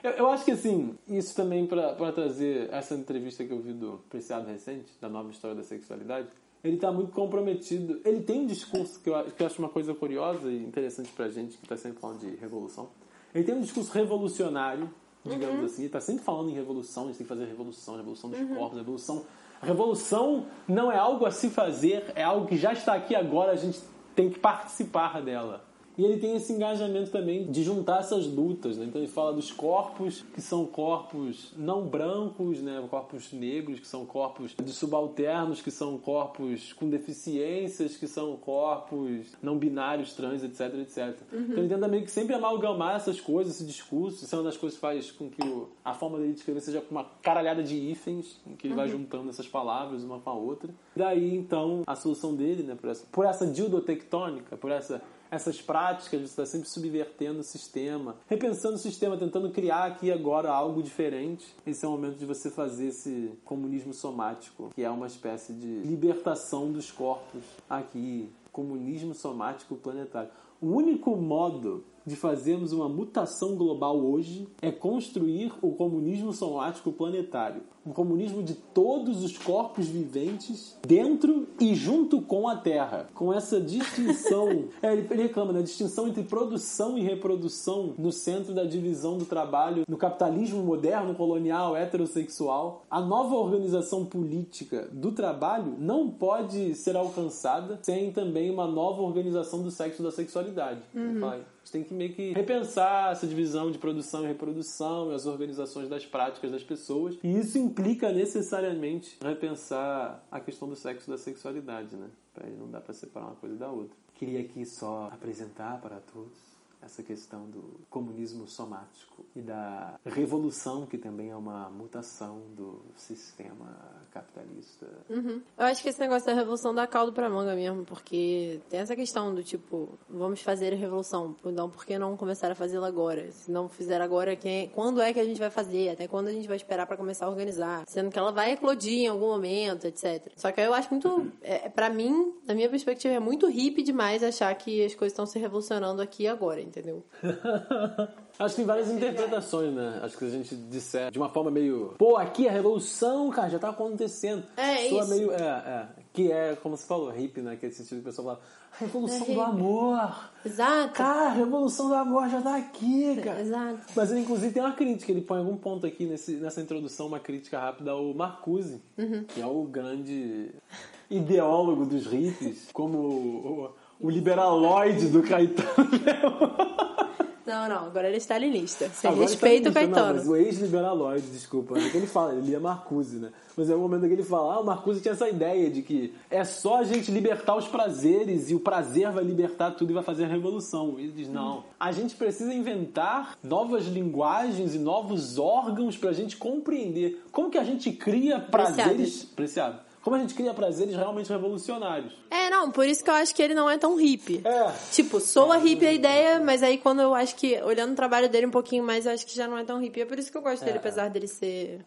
Eu, eu acho que assim, isso também pra trazer essa entrevista que eu vi do Preciado recente, da nova história da sexualidade, ele tá muito comprometido. Ele tem um discurso que eu, que eu acho uma coisa curiosa e interessante pra gente, que tá sempre falando de revolução. Ele tem um discurso revolucionário, digamos assim, ele tá sempre falando em revolução, a gente tem que fazer revolução, revolução dos corpos, revolução. A revolução não é algo a se fazer, é algo que já está aqui agora, a gente tem que participar dela. E ele tem esse engajamento também de juntar essas lutas, né? Então ele fala dos corpos que são corpos não brancos, né? Corpos negros, que são corpos de subalternos, que são corpos com deficiências, que são corpos não binários, trans, etc, etc. Então ele tenta meio que sempre amalgamar essas coisas, esse discurso. Isso é uma das coisas que faz com que o- a forma dele de escrever seja uma caralhada de hífens, em que ele vai juntando essas palavras uma com a outra. Daí, então, a solução dele, né? Por essa, por essa dildotectônica, por essa essas práticas, você está sempre subvertendo o sistema, repensando o sistema, tentando criar aqui agora algo diferente. Esse é o momento de você fazer esse comunismo somático, que é uma espécie de libertação dos corpos aqui. Comunismo somático planetário. O único modo de fazermos uma mutação global hoje é construir o comunismo somático planetário. Um comunismo de todos os corpos viventes dentro e junto com a Terra. Com essa distinção, é, ele reclama da distinção entre produção e reprodução no centro da divisão do trabalho no capitalismo moderno, colonial, heterossexual. A nova organização política do trabalho não pode ser alcançada sem também uma nova organização do sexo e da sexualidade. Fala aí. Gente tem que meio que repensar essa divisão de produção e reprodução e as organizações das práticas das pessoas. E isso implica necessariamente repensar a questão do sexo e da sexualidade, né? Não dá pra separar uma coisa da outra. Queria aqui só apresentar para todos essa questão do comunismo somático e da revolução, que também é uma mutação do sistema capitalista. Eu acho que esse negócio da revolução dá caldo pra manga mesmo, porque tem essa questão do tipo, vamos fazer a revolução, então por que não começar a fazê-la agora? Se não fizer agora, quem, quando é que a gente vai fazer? Até quando a gente vai esperar pra começar a organizar? Sendo que ela vai eclodir em algum momento, etc. Só que eu acho muito, é, para mim, na minha perspectiva, é muito hippie demais achar que as coisas estão se revolucionando aqui agora, entendeu? Acho que tem várias interpretações, né? Acho que a gente disser de uma forma meio. Pô, aqui a revolução, cara, já tá acontecendo. É, Soa isso. meio. É, é. Que é, como você falou, hippie, né? Aquele sentido que o pessoal fala. A revolução É do amor. Exato. Cara, a revolução do amor já tá aqui, cara. Exato. Mas ele, inclusive, tem uma crítica. Ele põe algum ponto aqui nesse, nessa introdução, uma crítica rápida ao Marcuse, Uhum. que é o grande ideólogo dos hippies, como o, o liberaloide do Caetano. Não, não, agora ele é stalinista. Você Agora respeita o tá nisso, Não, Caetano. mas o ex-liberaloide, desculpa. É que ele fala, ele lia Marcuse, né? Mas é o momento que ele fala, ah, o Marcuse tinha essa ideia de que é só a gente libertar os prazeres e o prazer vai libertar tudo e vai fazer a revolução. Ele diz, não, a gente precisa inventar novas linguagens e novos órgãos pra gente compreender como que a gente cria prazeres... Preciado. Como a gente cria prazeres realmente revolucionários. É, não, por isso que eu acho que ele não é tão hippie. É, Tipo, soa hippie a ideia, mas aí quando eu acho que, olhando o trabalho dele um pouquinho mais, eu acho que já não é tão hippie. É por isso que eu gosto dele, apesar dele ser.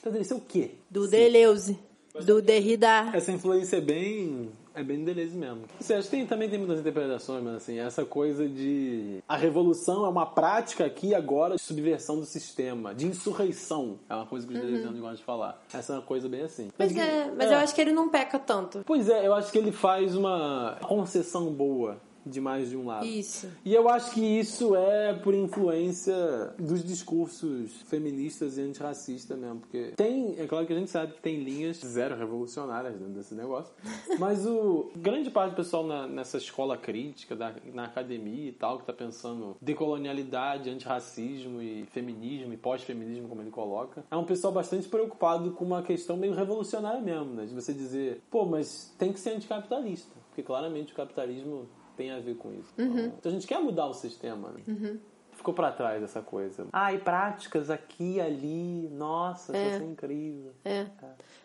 então deve ser o quê? Do Deleuze. Do Derrida. Essa influência é bem. É bem Deleuze mesmo. Você acha que tem, também tem muitas interpretações, mas assim, essa coisa de. A revolução é uma prática aqui agora de subversão do sistema, de insurreição. É uma coisa que os deleuzianos gostam de falar. Essa é uma coisa bem assim. Mas, é, mas eu acho que ele não peca tanto. Pois é, eu acho que ele faz uma concessão boa de mais de um lado. Isso. E eu acho que isso é por influência dos discursos feministas e antirracistas mesmo. Porque tem, é claro que a gente sabe que tem linhas zero revolucionárias dentro desse negócio. Mas o grande parte do pessoal na- nessa escola crítica, da, na academia e tal, que tá pensando decolonialidade, antirracismo e feminismo e pós-feminismo, como ele coloca, é um pessoal bastante preocupado com uma questão meio revolucionária mesmo, né? De você dizer, pô, mas tem que ser anticapitalista. Porque claramente o capitalismo tem a ver com isso. Então, a gente quer mudar o sistema, né? Ficou pra trás essa coisa. Ah, e práticas aqui ali. Nossa, É. vai ser incrível. É.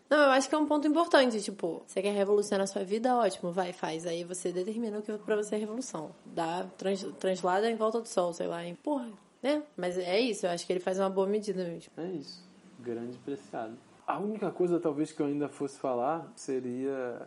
Não, eu acho que é um ponto importante. Tipo, você quer revolucionar a sua vida? Ótimo, vai, faz. Aí você determina o que pra você é revolução. Dá, trans, translada em volta do sol, sei lá. Em, porra, né? Mas é isso, eu acho que ele faz uma boa medida mesmo. É isso. Grande preciado. A única coisa, talvez, que eu ainda fosse falar seria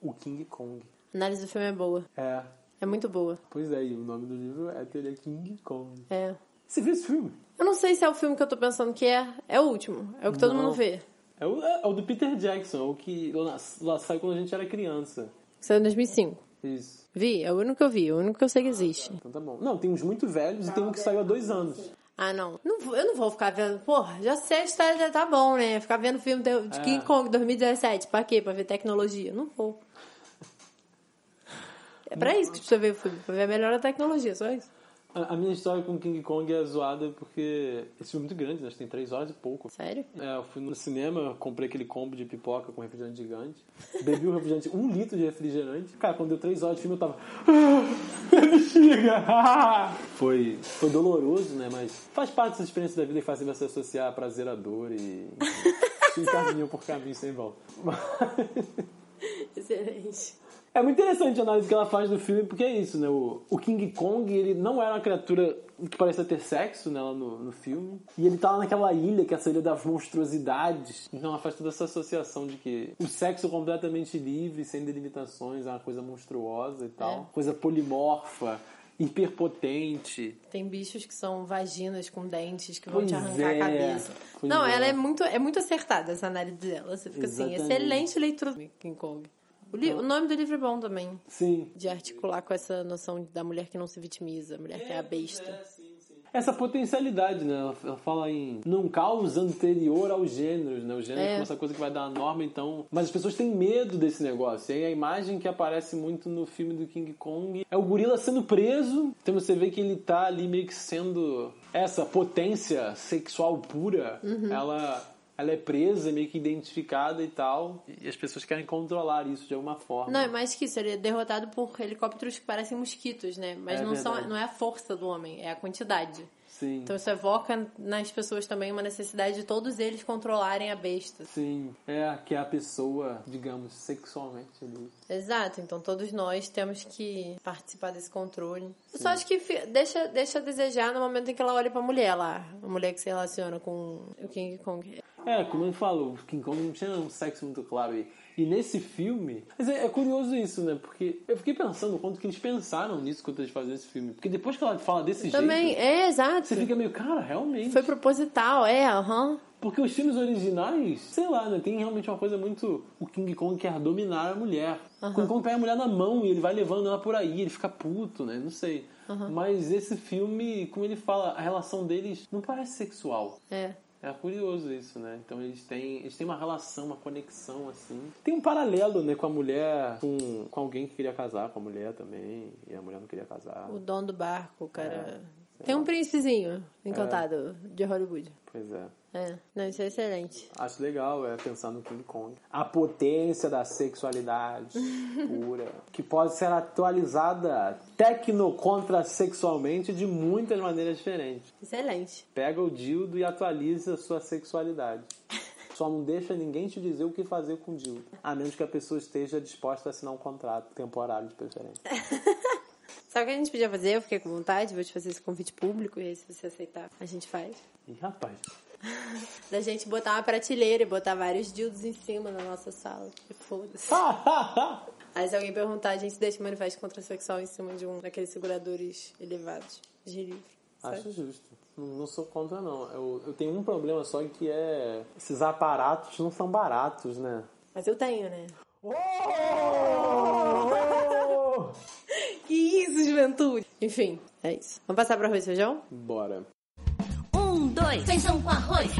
o King Kong. A análise do filme é boa. É. É muito boa. Pois é, e o nome do livro é Teoria King Kong. É. Você viu esse filme? Eu não sei se é o filme que eu tô pensando que é. É o último. É o que todo Não. mundo vê. É o, é o do Peter Jackson, o que lá, saiu quando a gente era criança. Saiu em 2005. Isso. Vi, é o único que eu vi, é o único que eu sei que existe. Então tá bom. Não, tem uns muito velhos e tem um que saiu há dois anos. Ah, não. não eu não vou ficar vendo. Porra, já sei a história, já tá bom, né? Ficar vendo filme de, de É. King Kong 2017. Pra quê? Pra ver tecnologia? Não vou. É pra isso que você vê o filme, pra ver melhor a tecnologia, só isso. A, a minha história com King Kong é zoada porque esse filme é muito grande, né? Tem três horas e pouco. Sério? É, eu fui no cinema, comprei aquele combo de pipoca com refrigerante gigante. Bebi o refrigerante, um litro de refrigerante. Cara, quando deu três horas de filme, eu tava. "Ah, Bexiga! ah." Foi, foi doloroso, né? Mas faz parte dessa experiência da vida e faz você associar prazer à dor e. se encaminham por caminhos sem volta. Excelente. É muito interessante a análise que ela faz do filme, porque é isso, né? O, o King Kong, ele não era uma criatura que parecia ter sexo né, lá no, no filme. E ele tava naquela ilha, que é essa ilha das monstruosidades. Então ela faz toda essa associação de que o sexo completamente livre, sem delimitações, é uma coisa monstruosa e tal. Coisa polimorfa, hiperpotente. Tem bichos que são vaginas com dentes que vão Pois te arrancar é, a cabeça. Não, é. ela é muito, é muito acertada essa análise dela. Você fica assim, Exatamente. excelente leitura do King Kong. O, li- o nome do livro é bom também. Sim. De articular com essa noção da mulher que não se vitimiza, a mulher que é a besta. Essa potencialidade, né? Ela- fala em não causa anterior aos gêneros, né? O gênero É. é essa coisa que vai dar a norma, então. Mas as pessoas têm medo desse negócio. E aí a imagem que aparece muito no filme do King Kong é o gorila sendo preso. Então você vê que ele tá ali meio que sendo essa potência sexual pura. Uhum. Ela. Ela é presa, meio que identificada e tal. E as pessoas querem controlar isso de alguma forma. Não, é mais que isso, ele é derrotado por helicópteros que parecem mosquitos, né? Mas É não, são, não é a força do homem, é a quantidade. Sim. Então isso evoca nas pessoas também uma necessidade de todos eles controlarem a besta. Sim. É que é a pessoa, digamos, sexualmente ali. Exato, então todos nós temos que participar desse controle. Eu só acho que deixa, deixa a desejar no momento em que ela olha pra mulher lá. A mulher que se relaciona com o King Kong. É, como eu falo, o King Kong não tinha um sexo muito claro. E, e nesse filme. Mas é, é curioso isso, né? Porque eu fiquei pensando quanto que eles pensaram nisso quando eles faziam esse filme. Porque depois que ela fala desse Também, jeito. é, exato. Você fica meio, cara, realmente. Foi proposital, é, aham. Porque os filmes originais, sei lá, né? Tem realmente uma coisa muito. O King Kong quer dominar a mulher. O King Kong pega a mulher na mão e ele vai levando ela por aí, ele fica puto, né? Não sei. Mas esse filme, como ele fala, a relação deles não parece sexual. É. É curioso isso, né? Então eles têm, eles têm uma relação, uma conexão, assim. Tem um paralelo, né, com a mulher, com, com alguém que queria casar com a mulher também, e a mulher não queria casar. O dono do barco, o cara. É. Tem um príncipezinho encantado de Hollywood. Pois é. É. Não, isso é excelente. Acho legal é pensar no King Kong. A potência da sexualidade pura, que pode ser atualizada tecno-contra-sexualmente de muitas maneiras diferentes. Excelente. Pega o dildo e atualiza a sua sexualidade. Só não deixa ninguém te dizer o que fazer com o dildo. A menos que a pessoa esteja disposta a assinar um contrato temporário de preferência. Sabe o que a gente podia fazer? Eu fiquei com vontade, vou te fazer esse convite público e aí se você aceitar, a gente faz. Ih, rapaz. Da gente botar uma prateleira e botar vários dildos em cima na nossa sala. Foda-se. Aí se alguém perguntar, a gente deixa o manifesto contrasexual em cima de um daqueles seguradores elevados de livro. sabe? Acho justo. Não, não sou contra, não. Eu, eu tenho um problema só que é... Esses aparatos não são baratos, né? Mas eu tenho, né? Oh! Que isso, juventude! Enfim, é isso. Vamos passar para arroz e feijão? Bora. Feijão com arroz.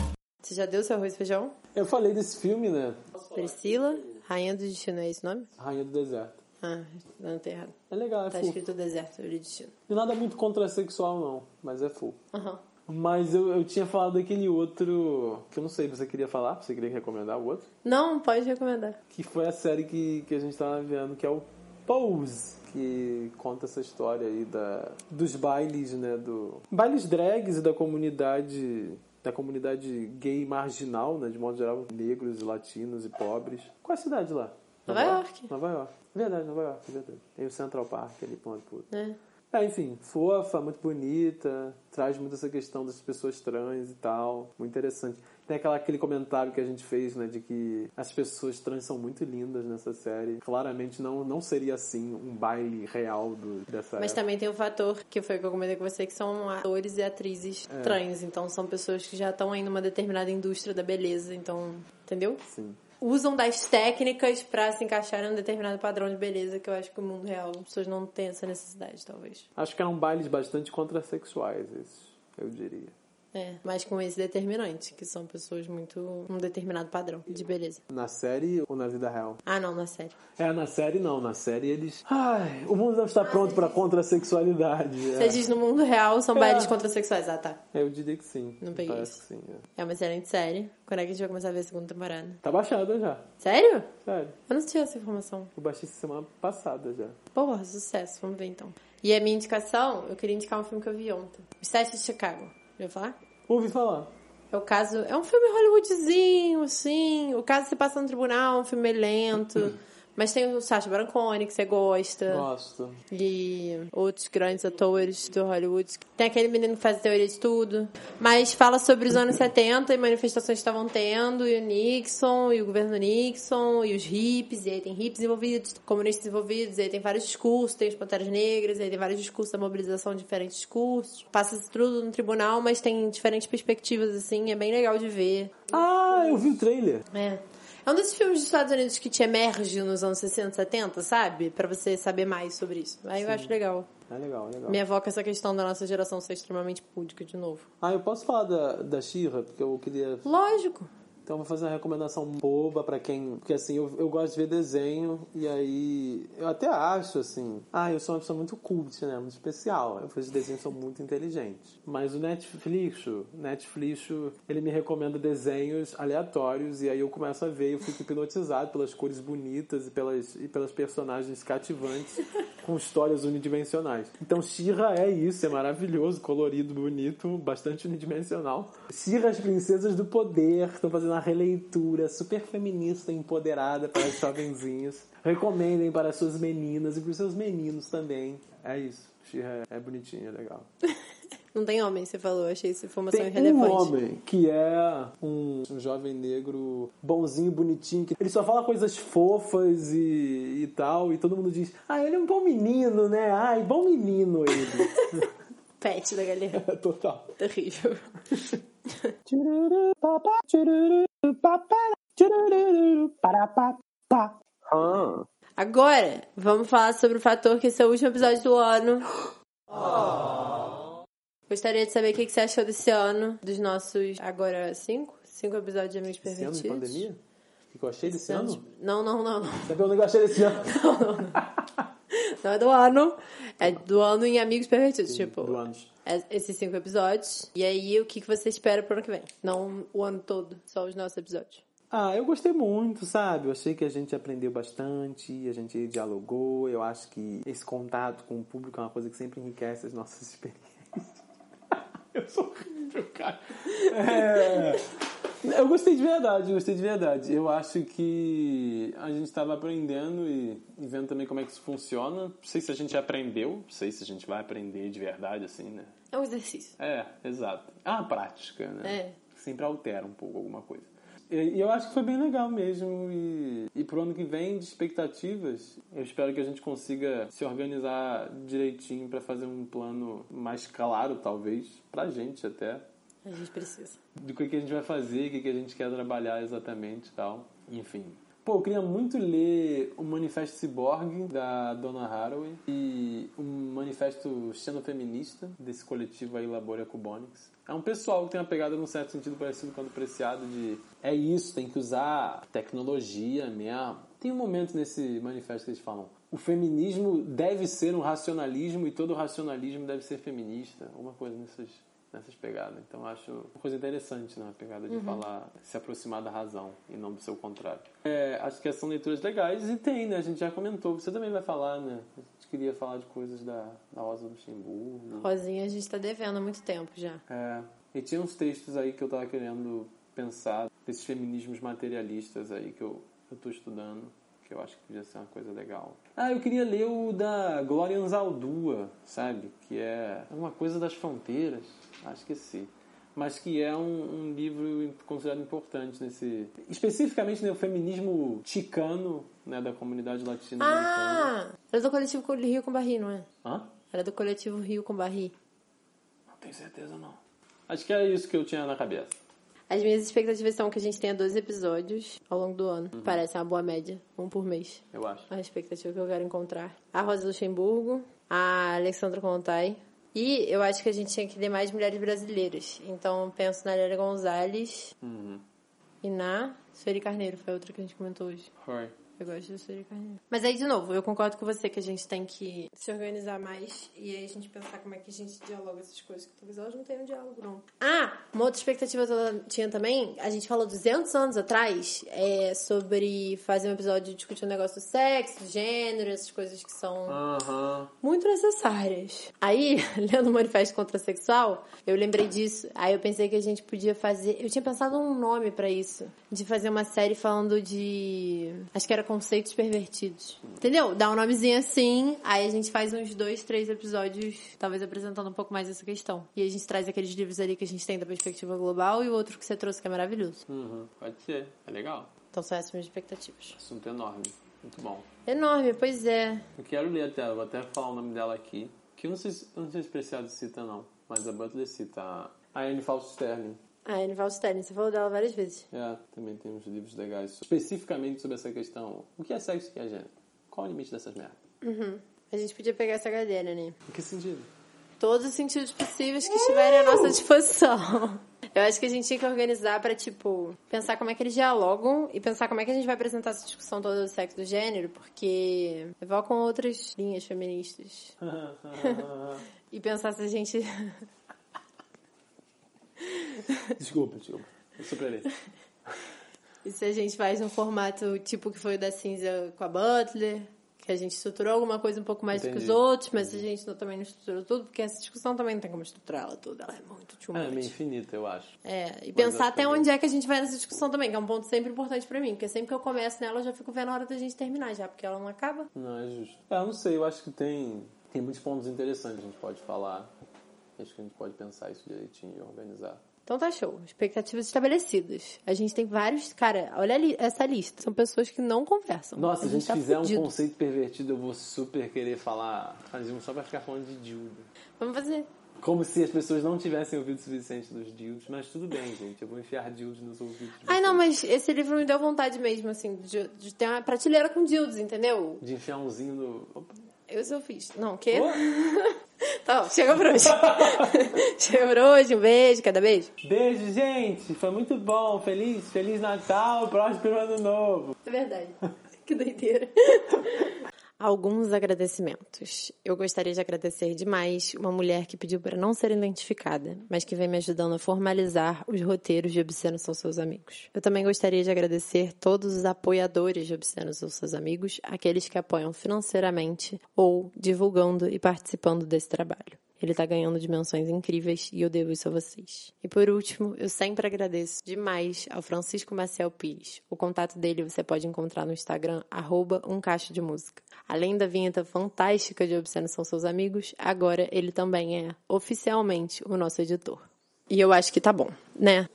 Você já deu seu arroz e feijão? Eu falei desse filme, né? Priscila, Rainha do Destino, é esse o nome? Rainha do Deserto. Ah, não, tá errado. É legal, é Tá fofo. escrito deserto, li destino. Não é nada muito contrasexual, não. Mas é fofo. Aham. Mas eu, eu tinha falado daquele outro... Que eu não sei, você queria falar? Você queria recomendar o outro? Não, pode recomendar. Que foi a série que, que a gente tava vendo, que é o Pose. Que conta essa história aí da, dos bailes, né? Do, bailes drags e da comunidade... Da comunidade gay marginal, né? De modo geral, negros, latinos e pobres. Qual é a cidade lá? Nova York. Nova York. Verdade, Nova York, verdade. Tem o Central Park ali, ponto puto. É. É, enfim, fofa, muito bonita, traz muito essa questão das pessoas trans e tal, muito interessante. Tem aquela, aquele comentário que a gente fez, né, de que as pessoas trans são muito lindas nessa série. Claramente não, não seria assim um baile real do, dessa Mas época. também tem o fator, que foi o que eu comentei com você, que são atores e atrizes É. trans. Então são pessoas que já estão aí numa determinada indústria da beleza. Então, entendeu? Sim. Usam das técnicas pra se encaixar em um determinado padrão de beleza que eu acho que o mundo real, as pessoas não têm essa necessidade, talvez. Acho que eram bailes bastante contrasexuais, esses, eu diria. É, mas com esse determinante, que são pessoas muito. um determinado padrão de beleza. Na série ou na vida real? Ah, não, na série. É, na série não. Na série eles... Ai, o mundo não está pronto para contrasexualidade. Você É. diz no mundo real são É. bailes contrasexuais. Ah, tá. Eu diria que sim. Não peguei Parece isso. que sim, é. É uma excelente série. Quando é que a gente vai começar a ver a segunda temporada? Tá baixada já. Sério? Sério. Eu não tinha essa informação. Eu baixei semana passada já. Porra, sucesso. Vamos ver então. E a minha indicação, eu queria indicar um filme que eu vi ontem. Os Sete de Chicago. Já falar? Ouvi falar. É o caso. É um filme Hollywoodzinho, assim. O caso se passa no tribunal, um filme lento. Mas tem o Sacha Baron Cohen, que você gosta. Gosto. E outros grandes atores do Hollywood. Tem aquele menino que faz teoria de tudo. Mas fala sobre os anos 70 e manifestações que estavam tendo, e o Nixon, e o governo Nixon, e os hippies, e aí tem hippies envolvidos, comunistas envolvidos, e aí tem vários discursos, tem os Panteras Negras, e aí tem vários discursos da mobilização, diferentes discursos. Passa isso tudo no tribunal, mas tem diferentes perspectivas, assim, é bem legal de ver. Ah, eu vi o trailer. É. É um desses filmes dos Estados Unidos que te emerge nos anos 60, 70, sabe? Pra você saber mais sobre isso. Aí eu acho legal. É legal, é legal. Me evoca essa questão da nossa geração ser extremamente púdica de novo. Ah, eu posso falar da, da She-Ra, porque eu queria Lógico. Então eu vou fazer uma recomendação boba pra quem. Porque assim, eu, eu gosto de ver desenho e aí. Eu até acho assim. Ah, eu sou uma pessoa muito cult, né? Muito especial. Eu faço desenhos são muito inteligentes. Mas o Netflix, Netflix, ele me recomenda desenhos aleatórios e aí eu começo a ver e eu fico hipnotizado pelas cores bonitas e pelas, e pelas personagens cativantes com histórias unidimensionais. Então Shira é isso, é maravilhoso, colorido, bonito, bastante unidimensional. Shira, as princesas do poder, estão fazendo uma releitura super feminista e empoderada para os jovenzinhos. Recomendem para as suas meninas e para os seus meninos também. É isso. Shira é bonitinha, é legal. Não tem homem, você falou. Achei essa informação Tem irrelevante. um homem que é um, um jovem negro bonzinho, bonitinho, que ele só fala coisas fofas e, e tal, e todo mundo diz, ah, ele é um bom menino, né? Ai, bom menino ele. Pet da galera. Total. Terrível. Ah, Agora, vamos falar sobre o fator que esse é o último episódio do ano. Gostaria de saber o que você achou desse ano, dos nossos, agora, cinco? Cinco episódios de Amigos Esse ano de pandemia? O que eu achei desse ano? Não, não, não, não. Sabe o que eu achei desse ano? Não é do ano. É do ano em Amigos Pervertidos. Tipo, Do ano. é- esses cinco episódios. E aí, o que que você espera pro ano que vem? Não o ano todo, só os nossos episódios. Ah, eu gostei muito, sabe? Eu achei que a gente aprendeu bastante, a gente dialogou. Eu acho que esse contato com o público é uma coisa que sempre enriquece as nossas experiências. eu sou horrível, cara. É... Eu gostei de verdade, gostei de verdade. Eu acho que a gente estava aprendendo e, e vendo também como é que isso funciona. Não sei se a gente aprendeu, não sei se a gente vai aprender de verdade, assim, né? É um exercício. É, exato. É uma prática, né? É. Sempre altera um pouco alguma coisa. E e eu acho que foi bem legal mesmo. E, e pro ano que vem, de expectativas, eu espero que a gente consiga se organizar direitinho para fazer um plano mais claro, talvez, pra gente até, A gente precisa. do que, que a gente vai fazer, o que, que a gente quer trabalhar exatamente e tal. Enfim. Pô, eu queria muito ler o Manifesto Cyborg, da Donna Haraway, e um manifesto xenofeminista, desse coletivo aí, Laboria Cubonics. É um pessoal que tem uma pegada, num certo sentido, parecido com do Preciado, de é isso, tem que usar tecnologia mesmo. Tem um momento nesse manifesto que eles falam o feminismo deve ser um racionalismo e todo racionalismo deve ser feminista. Alguma coisa nessas, nessas pegadas. Então acho uma coisa interessante, né? A pegada de falar, se aproximar da razão e não do seu contrário. É, acho que são leituras legais e tem, né? A gente já comentou. Você também vai falar, né? A gente queria falar de coisas da, da Rosa Luxemburgo. Rosinha, a gente tá devendo há muito tempo já. É, e tinha uns textos aí que eu tava querendo pensar, desses feminismos materialistas aí que eu, eu tô estudando, que eu acho que podia ser uma coisa legal. Ah, eu queria ler o da Glória Anzaldúa, sabe? Que é uma coisa das fronteiras, acho que sim. Mas que é um, um livro considerado importante nesse... Especificamente no feminismo chicano, né, da comunidade latino-americana. Ah! Era do coletivo Rio com Barri, não é? Hã? Era do coletivo Rio com Barri. Não tenho certeza, não. Acho que era isso que eu tinha na cabeça. As minhas expectativas são que a gente tenha 12 episódios ao longo do ano. Parece uma boa média, um por mês. Eu acho. A expectativa que eu quero encontrar. A Rosa Luxemburgo, a Alexandra Contai. E eu acho que a gente tinha que ler mais mulheres brasileiras. Então penso na Lélia Gonzalez Uhum. e na Sueli Carneiro, foi a outra que a gente comentou hoje. Foi. Eu gosto da Sueli Carneiro. Mas aí, de novo, eu concordo com você que a gente tem que se organizar mais e aí a gente pensar como é que a gente dialoga essas coisas, que talvez elas não tenham diálogo, não. Ah, uma outra expectativa que eu tinha também, a gente falou 200 anos atrás é, sobre fazer um episódio discutindo o negócio do sexo, gênero, essas coisas que são Aham. muito necessárias. Aí, lendo o Manifesto Contra Sexual, eu lembrei disso. Aí eu pensei que a gente podia fazer. Eu tinha pensado um nome pra isso. De fazer uma série falando de. Acho que era preconceitos pervertidos. Entendeu? Dá um nomezinho assim, aí a gente faz uns dois, três episódios, talvez apresentando um pouco mais essa questão. E a gente traz aqueles livros ali que a gente tem da perspectiva global e o outro que você trouxe que é maravilhoso. Uhum, pode ser. É legal. Então são essas minhas expectativas. Assunto enorme. Muito bom. Enorme, pois é. Eu quero ler até, vou até falar o nome dela aqui. Que eu não sei se, eu não sei se Preciado cita, não. Mas a Butler cita a Anne Fausto Sterling. A Anne Sterling, você falou dela várias vezes. É, também tem uns livros legais. Especificamente sobre essa questão. O que é sexo e o que é gênero? Qual o limite dessas merdas? A gente podia pegar essa cadeira, né? Em que sentido? Todos os sentidos possíveis que estiverem à nossa disposição. Eu acho que a gente tinha que organizar pra, tipo, pensar como é que eles dialogam e pensar como é que a gente vai apresentar essa discussão toda do sexo e do gênero, porque evocam outras linhas feministas. e pensar se a gente. Desculpa, desculpa. Eu superei. E se a gente faz um formato tipo que foi o da cinza com a Butler, que a gente estruturou alguma coisa um pouco mais do que os Entendi. outros, mas a gente não- também não estruturou tudo, porque essa discussão também não tem como estruturar ela toda, ela é muito too É, much. meio infinita, eu acho. É, e Mas pensar até que- onde é que a gente vai nessa discussão também, que é um ponto sempre importante pra mim, porque sempre que eu começo nela eu já fico vendo a hora da gente terminar já, porque ela não acaba. Não, é justo. É, eu não sei, eu acho que tem, tem muitos pontos interessantes que a gente pode falar. Acho que a gente pode pensar isso direitinho e organizar. Então tá show, expectativas estabelecidas. A gente tem vários, cara, olha ali essa lista, são pessoas que não conversam. Nossa, se a gente tá fizer um fudido. conceito pervertido, eu vou super querer falar, fazer um só pra ficar falando de dildo. Vamos fazer. Como se as pessoas não tivessem ouvido o suficiente dos dildos, mas tudo bem, gente. Eu vou enfiar dildos nos ouvidos Ai não, mas esse livro me deu vontade mesmo, assim, de, de ter uma prateleira com dildos, entendeu? De enfiar umzinho no. Opa. Eu sou fiz. Não, o quê? tá bom, chega por hoje. chega por hoje, um beijo, cada beijo. Beijo, gente! Foi muito bom. Feliz, Feliz Natal, próspero ano novo. É verdade. que doideira. Alguns agradecimentos. Eu gostaria de agradecer demais uma mulher que pediu para não ser identificada, mas que vem me ajudando a formalizar os roteiros de Obscenos São Seus Amigos. Eu também gostaria de agradecer todos os apoiadores de Obscenos São Seus Amigos, aqueles que apoiam financeiramente ou divulgando e participando desse trabalho. Ele tá ganhando dimensões incríveis e eu devo isso a vocês. E por último, eu sempre agradeço demais ao Francisco Maciel Pires. O contato dele você pode encontrar no Instagram, arroba um de música. Além da vinheta fantástica de Obscenos São Seus Amigos, agora ele também é, oficialmente, o nosso editor. E eu acho que tá bom, né?